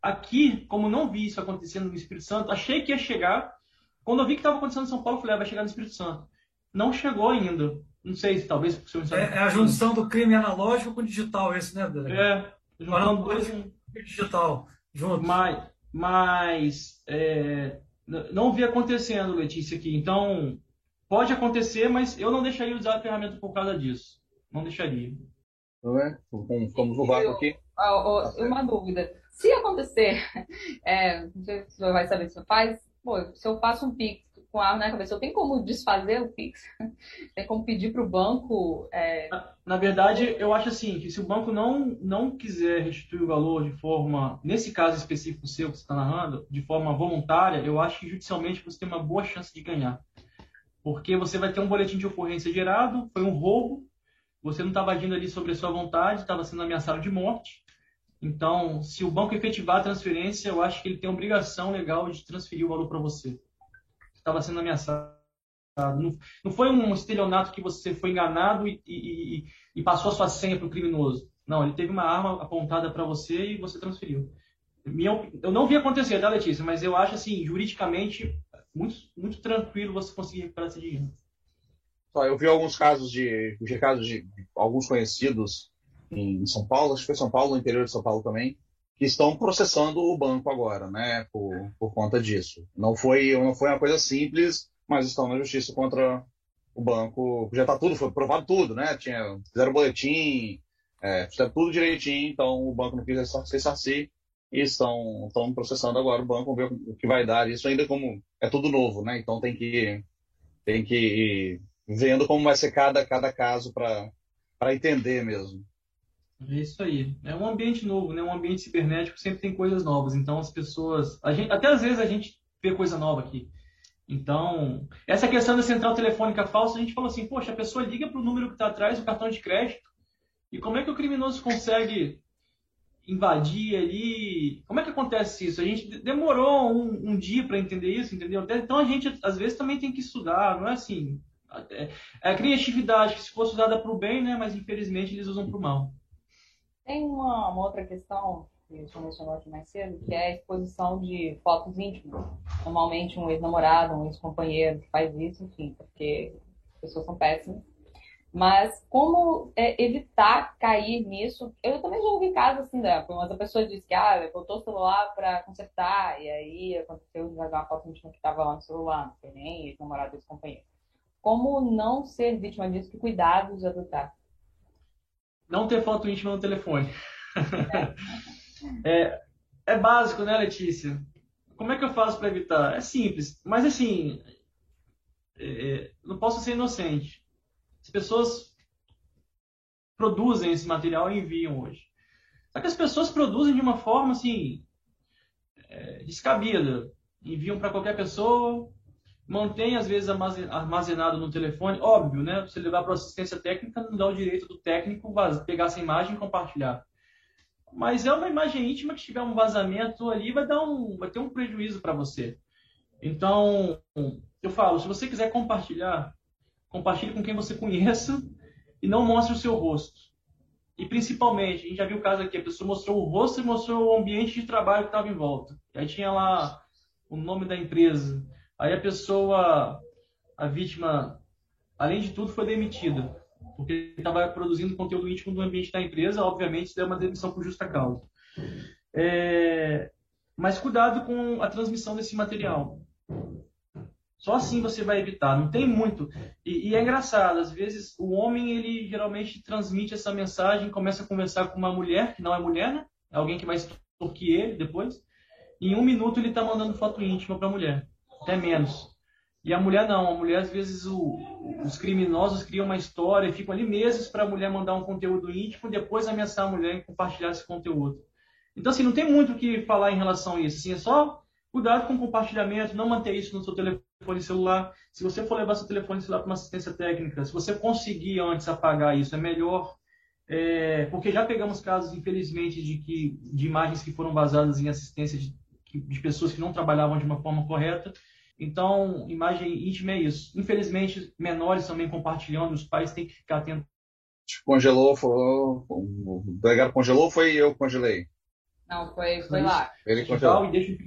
Aqui, como não vi isso acontecendo no Espírito Santo, achei que ia chegar. Quando eu vi que estava acontecendo em São Paulo, eu falei, ah, vai chegar no Espírito Santo. Não chegou ainda. Não sei se talvez ser é, é a junção do crime analógico com digital, esse, né, Dele? É, juntando dois digital juntos. Mas, mas é, não vi acontecendo, Letícia, aqui. Então, pode acontecer, mas eu não deixaria usar a ferramenta por causa disso. Não deixaria. Não é? Vamos no vácuo aqui. Uma dúvida. Se acontecer, é, não sei se você vai saber se você faz, pô, se eu faço um Pix com a na cabeça. Eu tenho como desfazer o Pix? Tem como pedir para o banco? É... Na, verdade, eu acho assim, que se o banco não, não quiser restituir o valor de forma, nesse caso específico seu que você está narrando, de forma voluntária, eu acho que judicialmente você tem uma boa chance de ganhar. Porque você vai ter um boletim de ocorrência gerado, foi um roubo, você não estava agindo ali sobre a sua vontade, estava sendo ameaçado de morte. Então, se o banco efetivar a transferência, eu acho que ele tem obrigação legal de transferir o valor para você estava sendo ameaçado. Não, não, foi um estelionato que você foi enganado e, e, e passou a sua senha para o criminoso. Não, ele teve uma arma apontada para você e você transferiu. minha, eu não vi acontecer, tá, Letícia? Mas eu acho, assim, juridicamente, muito, muito tranquilo você conseguir recuperar esse dinheiro. Eu vi alguns casos de, de casos de alguns conhecidos em São Paulo, acho que foi São Paulo, no interior de São Paulo também, que estão processando o banco agora, né, por, por conta disso. Não foi, não foi uma coisa simples, mas estão na justiça contra o banco. Já está tudo, foi provado tudo, né? Tinha, fizeram boletim, é, fizeram tudo direitinho, então o banco não quis ressarcir e estão, estão processando agora o banco, ver o que vai dar. Isso ainda como é tudo novo, né? Então tem que, tem que ir vendo como vai ser cada, cada caso para entender mesmo. É isso aí. É um ambiente novo, né? Um ambiente cibernético sempre tem coisas novas. Então as pessoas, a gente, até às vezes a gente vê coisa nova aqui. Então, essa questão da central telefônica falsa, a gente falou assim, poxa, a pessoa liga para o número que está atrás do cartão de crédito. E como é que o criminoso consegue invadir ali? Como é que acontece isso? A gente demorou um, um dia para entender isso, entendeu? Então a gente às vezes também tem que estudar, não é assim. É, é a criatividade que se fosse usada para o bem, né? Mas infelizmente eles usam para o mal. Tem uma, uma, outra questão que você mencionou aqui mais cedo, que é a exposição de fotos íntimas. Normalmente um ex-namorado, um ex-companheiro que faz isso, enfim, porque as pessoas são péssimas. Mas como é, evitar cair nisso? Eu também já ouvi casos assim, né? Mas a pessoa disse que ah, botou o celular para consertar, e aí aconteceu de vazar uma foto íntima que estava lá no celular, não foi nem ex-namorado, ex-companheiro. Como não ser vítima disso? Que cuidados adotar? Não ter foto íntima no telefone. é, é básico, né, Letícia? Como é que eu faço para evitar? É simples, mas assim, é, é, não posso ser inocente. As pessoas produzem esse material e enviam hoje. Só que as pessoas produzem de uma forma assim é, descabida. Enviam para qualquer pessoa, mantém às vezes armazenado no telefone, óbvio, né? Você levar para assistência técnica não dá o direito do técnico pegar essa imagem e compartilhar. Mas é uma imagem íntima que tiver um vazamento ali vai dar um, vai ter um prejuízo para você. Então, eu falo, se você quiser compartilhar, compartilhe com quem você conheça e não mostre o seu rosto. E principalmente, a gente já viu o caso aqui, a pessoa mostrou o rosto e mostrou o ambiente de trabalho que estava em volta. E aí tinha lá o nome da empresa, Aí a pessoa, a vítima, além de tudo, foi demitida, porque estava produzindo conteúdo íntimo do ambiente da empresa, obviamente isso é uma demissão por justa causa. É... Mas cuidado com a transmissão desse material. Só assim você vai evitar. Não tem muito. E, e, é engraçado, às vezes o homem ele geralmente transmite essa mensagem, começa a conversar com uma mulher que não é mulher, né? É alguém que vai extorquir ele depois. E em um minuto ele está mandando foto íntima para a mulher até menos. E a mulher não, a mulher às vezes o, os criminosos criam uma história e ficam ali meses para a mulher mandar um conteúdo íntimo, depois ameaçar a mulher em compartilhar esse conteúdo. Então assim, não tem muito o que falar em relação a isso, assim, é só cuidado com o compartilhamento, não manter isso no seu telefone celular. Se você for levar seu telefone celular para uma assistência técnica, se você conseguir antes apagar isso, é melhor. É, porque já pegamos casos, infelizmente, de, que, de imagens que foram vazadas em assistência de, de pessoas que não trabalhavam de uma forma correta então, imagem íntima é isso. Infelizmente, menores também compartilhando, os pais têm que ficar atentos. Congelou, falou. O delegado congelou ou foi eu que congelei? Não, foi, foi lá. Ele congelou. E deixa...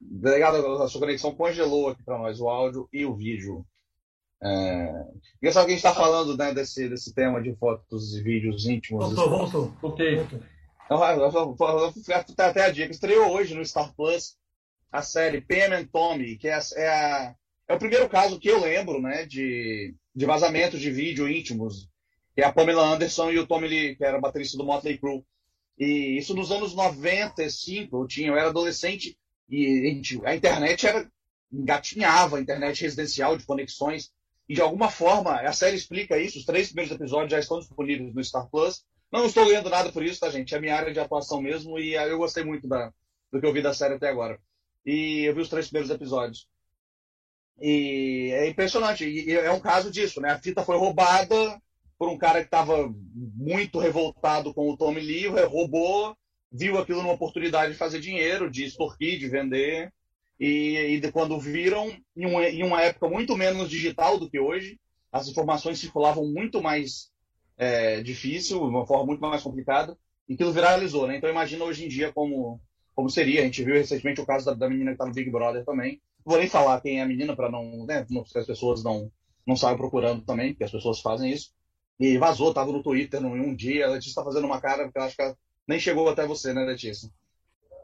Delegado, a sua conexão congelou aqui para nós o áudio e o vídeo. É... Engraçado que a gente está falando né, desse, desse tema de fotos e vídeos íntimos. Voltou, voltou. Voltei. Até a dica. Estreou hoje no Star Plus a série Pam and Tommy, que é, é, a, é, o primeiro caso que eu lembro né, de, de vazamento de vídeo íntimos, que é a Pamela Anderson e o Tommy Lee, que era baterista do Motley Crue. E isso nos anos 95, eu tinha, eu era adolescente e a internet era engatinhava, a internet residencial de conexões. E de alguma forma, a série explica isso. Os três primeiros episódios já estão disponíveis no Star Plus. Não estou ganhando nada por isso, tá, gente? É a minha área de atuação mesmo e eu gostei muito da, do que eu vi da série até agora. E eu vi os três primeiros episódios. E é impressionante. E é um caso disso, né? A fita foi roubada por um cara que estava muito revoltado com o Tommy Lee, roubou, viu aquilo numa oportunidade de fazer dinheiro, de extorquir, de vender. E, e quando viram, em uma, em uma, época muito menos digital do que hoje, as informações circulavam muito mais é, difícil, de uma forma muito mais complicada, e aquilo viralizou, né? Então imagina hoje em dia como como seria. A gente viu recentemente o caso da, da menina que está no Big Brother também. Não vou nem falar quem é a menina para não, né, não, as pessoas não, não saiam procurando também, porque as pessoas fazem isso. E vazou, estava no Twitter num, um dia. A Letícia está fazendo uma cara, porque eu acho que ela nem chegou até você, né, Letícia?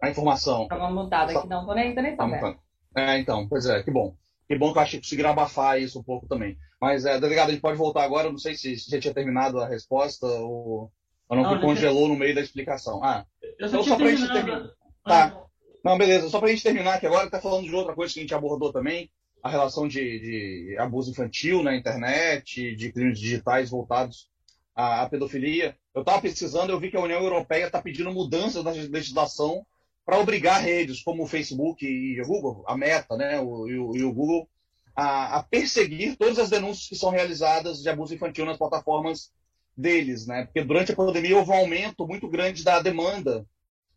A informação. Estava mutada aqui, não, tô nem, tô nem tá sabendo. É, então, pois é, que bom. Que bom que eu achei que conseguiram abafar isso um pouco também. Mas, é, delegado, a gente pode voltar agora. Eu não sei se já tinha terminado a resposta ou, ou não, não que congelou no meio da explicação. Ah, eu só, então, só para a gente terminar. Tá. Não, beleza. Só para a gente terminar aqui agora, está falando de outra coisa que a gente abordou também, a relação de, de abuso infantil na internet, de crimes digitais voltados à, à pedofilia. Eu estava pesquisando, eu vi que a União Europeia está pedindo mudanças na legislação para obrigar redes como o Facebook e o Google, a Meta, né, o, e, o, e o Google, a, a, perseguir todas as denúncias que são realizadas de abuso infantil nas plataformas deles, né? Porque durante a pandemia houve um aumento muito grande da demanda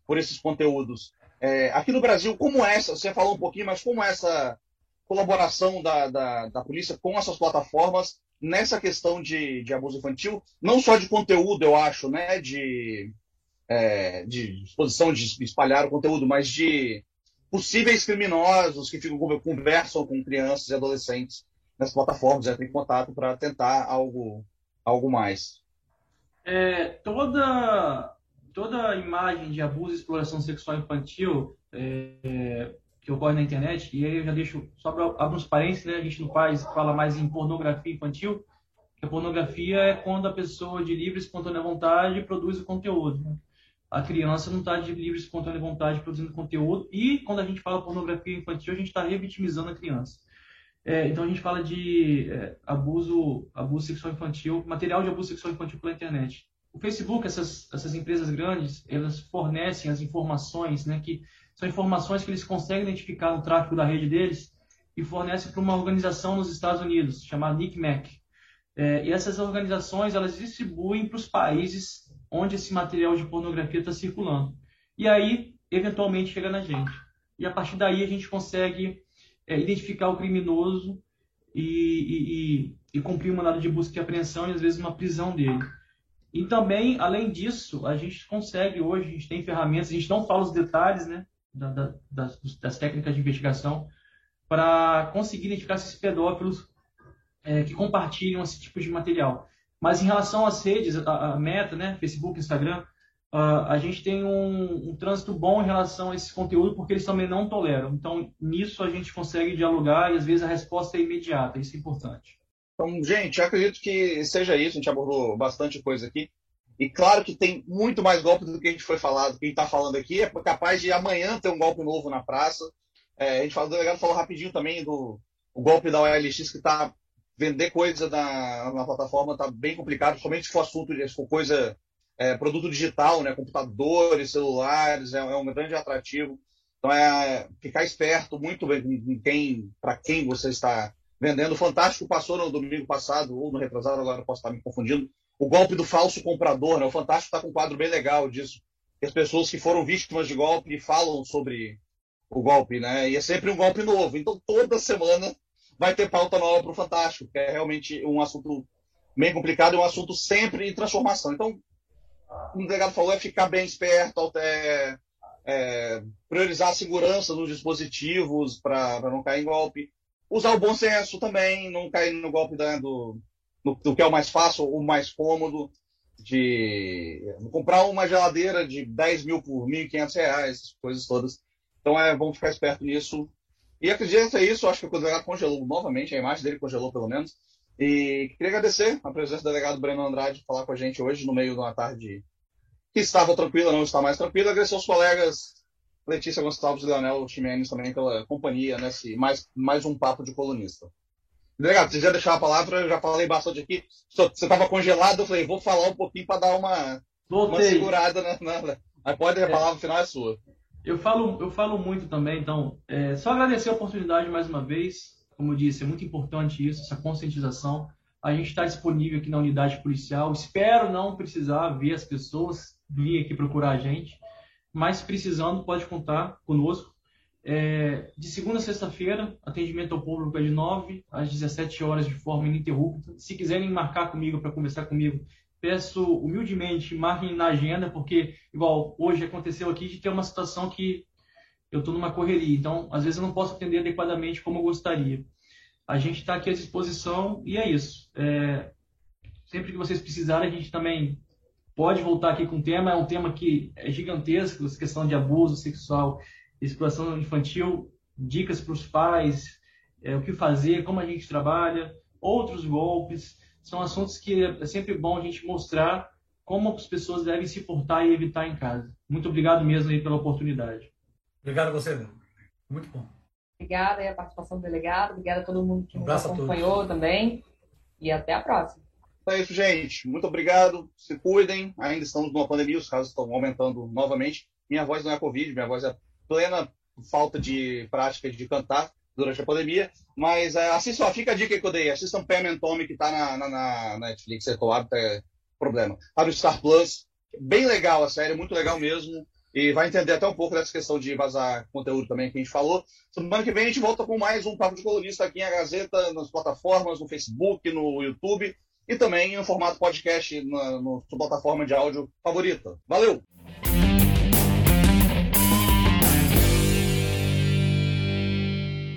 por esses conteúdos. É, aqui no Brasil, como essa, você falou um pouquinho, mas como essa colaboração da, da, da polícia com essas plataformas nessa questão de, de abuso infantil, não só de conteúdo, eu acho, né? De, é, de exposição de espalhar o conteúdo, mas de possíveis criminosos que ficam conversam com crianças e adolescentes nas plataformas, entram em contato para tentar algo, algo mais. É, toda toda imagem de abuso e exploração sexual infantil é, que ocorre na internet, e aí eu já deixo só para abrir uns parênteses, né? a gente no faz, fala mais em pornografia infantil, que a pornografia é quando a pessoa de livre e espontânea vontade produz o conteúdo. Né? a criança não está de livre espontânea vontade produzindo conteúdo e quando a gente fala pornografia infantil a gente está revitimizando a criança é, então a gente fala de é, abuso abuso sexual infantil material de abuso sexual infantil pela internet o Facebook essas essas empresas grandes elas fornecem as informações né que são informações que eles conseguem identificar no tráfego da rede deles e fornecem para uma organização nos Estados Unidos chamada NICMAC é, e essas organizações elas distribuem para os países onde esse material de pornografia está circulando. E aí, eventualmente, chega na gente. E a partir daí a gente consegue é, identificar o criminoso e, e, e, cumprir um mandado de busca e apreensão e às vezes uma prisão dele. E também, além disso, a gente consegue hoje, a gente tem ferramentas, a gente não fala os detalhes né, da, da, das, das, técnicas de investigação, para conseguir identificar esses pedófilos é, que compartilham esse tipo de material. Mas em relação às redes, a, a Meta, né, Facebook, Instagram, uh, a gente tem um, um, trânsito bom em relação a esse conteúdo porque eles também não toleram. Então, nisso a gente consegue dialogar e às vezes a resposta é imediata. Isso é importante. Então, gente, eu acredito que seja isso. A gente abordou bastante coisa aqui. E claro que tem muito mais golpe do que a gente foi falado. Quem está falando aqui é capaz de amanhã ter um golpe novo na praça. É, a gente falou, o delegado falou rapidinho também do o golpe da OLX que está vender coisa na, na plataforma está bem complicado, principalmente se for assunto, se for coisa, é, produto digital, né, computadores, celulares, é, é um grande atrativo. Então é ficar esperto muito em quem, para quem você está vendendo. O Fantástico passou no domingo passado, ou no retrasado, agora posso estar me confundindo, o golpe do falso comprador. Né? O Fantástico está com um quadro bem legal disso. As pessoas que foram vítimas de golpe falam sobre o golpe, né? E é sempre um golpe novo. Então, toda semana vai ter pauta nova para o Fantástico, que é realmente um assunto bem complicado e um assunto sempre em transformação. Então, o delegado falou é ficar bem esperto, é, é, priorizar a segurança dos dispositivos para não cair em golpe, usar o bom senso também, não cair no golpe da, do, do, do, que é o mais fácil, o mais cômodo, de comprar uma geladeira de 10 mil por 1.500 reais, coisas todas. Então, é, vamos ficar esperto nisso e acredito que é isso, acho que o delegado congelou novamente, a imagem dele congelou pelo menos. E queria agradecer a presença do delegado Breno Andrade falar com a gente hoje, no meio de uma tarde que estava tranquila, não está mais tranquila. Agradecer aos colegas Letícia Gonçalves e Leonel Ximenes também pela companhia nesse mais, mais um papo de colunista. Delegado, se já deixar a palavra, eu já falei bastante aqui. Você estava congelado, eu falei, vou falar um pouquinho para dar uma, uma segurada. Na, na... Aí pode, a palavra final é sua. Eu falo, eu falo muito também, então, é, só agradecer a oportunidade mais uma vez. Como eu disse, é muito importante isso, essa conscientização. A gente está disponível aqui na unidade policial. Espero não precisar ver as pessoas vir aqui procurar a gente, mas precisando, pode contar conosco. É, de segunda a sexta-feira, atendimento ao público é de 9 às 17 horas de forma ininterrupta. Se quiserem marcar comigo para conversar comigo peço humildemente, marquem na agenda, porque, igual hoje aconteceu aqui, de ter uma situação que eu estou numa correria. Então, às vezes eu não posso atender adequadamente como eu gostaria. A gente está aqui à disposição e é isso. É, sempre que vocês precisarem, a gente também pode voltar aqui com o tema. É um tema que é gigantesco, essa questão de abuso sexual, exploração infantil, dicas para os pais, é, o que fazer, como a gente trabalha, outros golpes. São assuntos que é sempre bom a gente mostrar como as pessoas devem se portar e evitar em casa. Muito obrigado mesmo aí pela oportunidade. Obrigado a você, Muito bom. Obrigada aí a participação do delegado, obrigada a todo mundo que um nos acompanhou também. E até a próxima. Então é isso, gente. Muito obrigado. Se cuidem. Ainda estamos numa pandemia, os casos estão aumentando novamente. Minha voz não é Covid, minha voz é plena falta de prática de cantar durante a pandemia. Mas é, assistam, fica a dica que eu dei. Assistam Pam Tommy, que está na, na, na, Netflix. É claro, é problema. Tá no Star Plus. Bem legal a série, muito legal mesmo e vai entender até um pouco dessa questão de vazar conteúdo também que a gente falou. Semana que vem a gente volta com mais um Papo de Colunista aqui em Gazeta, nas plataformas, no Facebook, no YouTube e também no formato podcast na, na sua plataforma de áudio favorita. Valeu!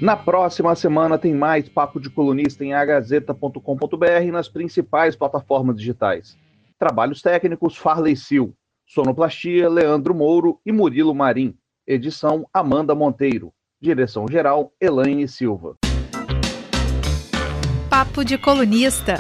Na próxima semana tem mais Papo de Colunista em agazeta.com.br e nas principais plataformas digitais. Trabalhos técnicos Farley Sil. Sonoplastia, Leandro Mouro e Murilo Marim. Edição, Amanda Monteiro. Direção-geral, Elaine Silva. Papo de Colunista.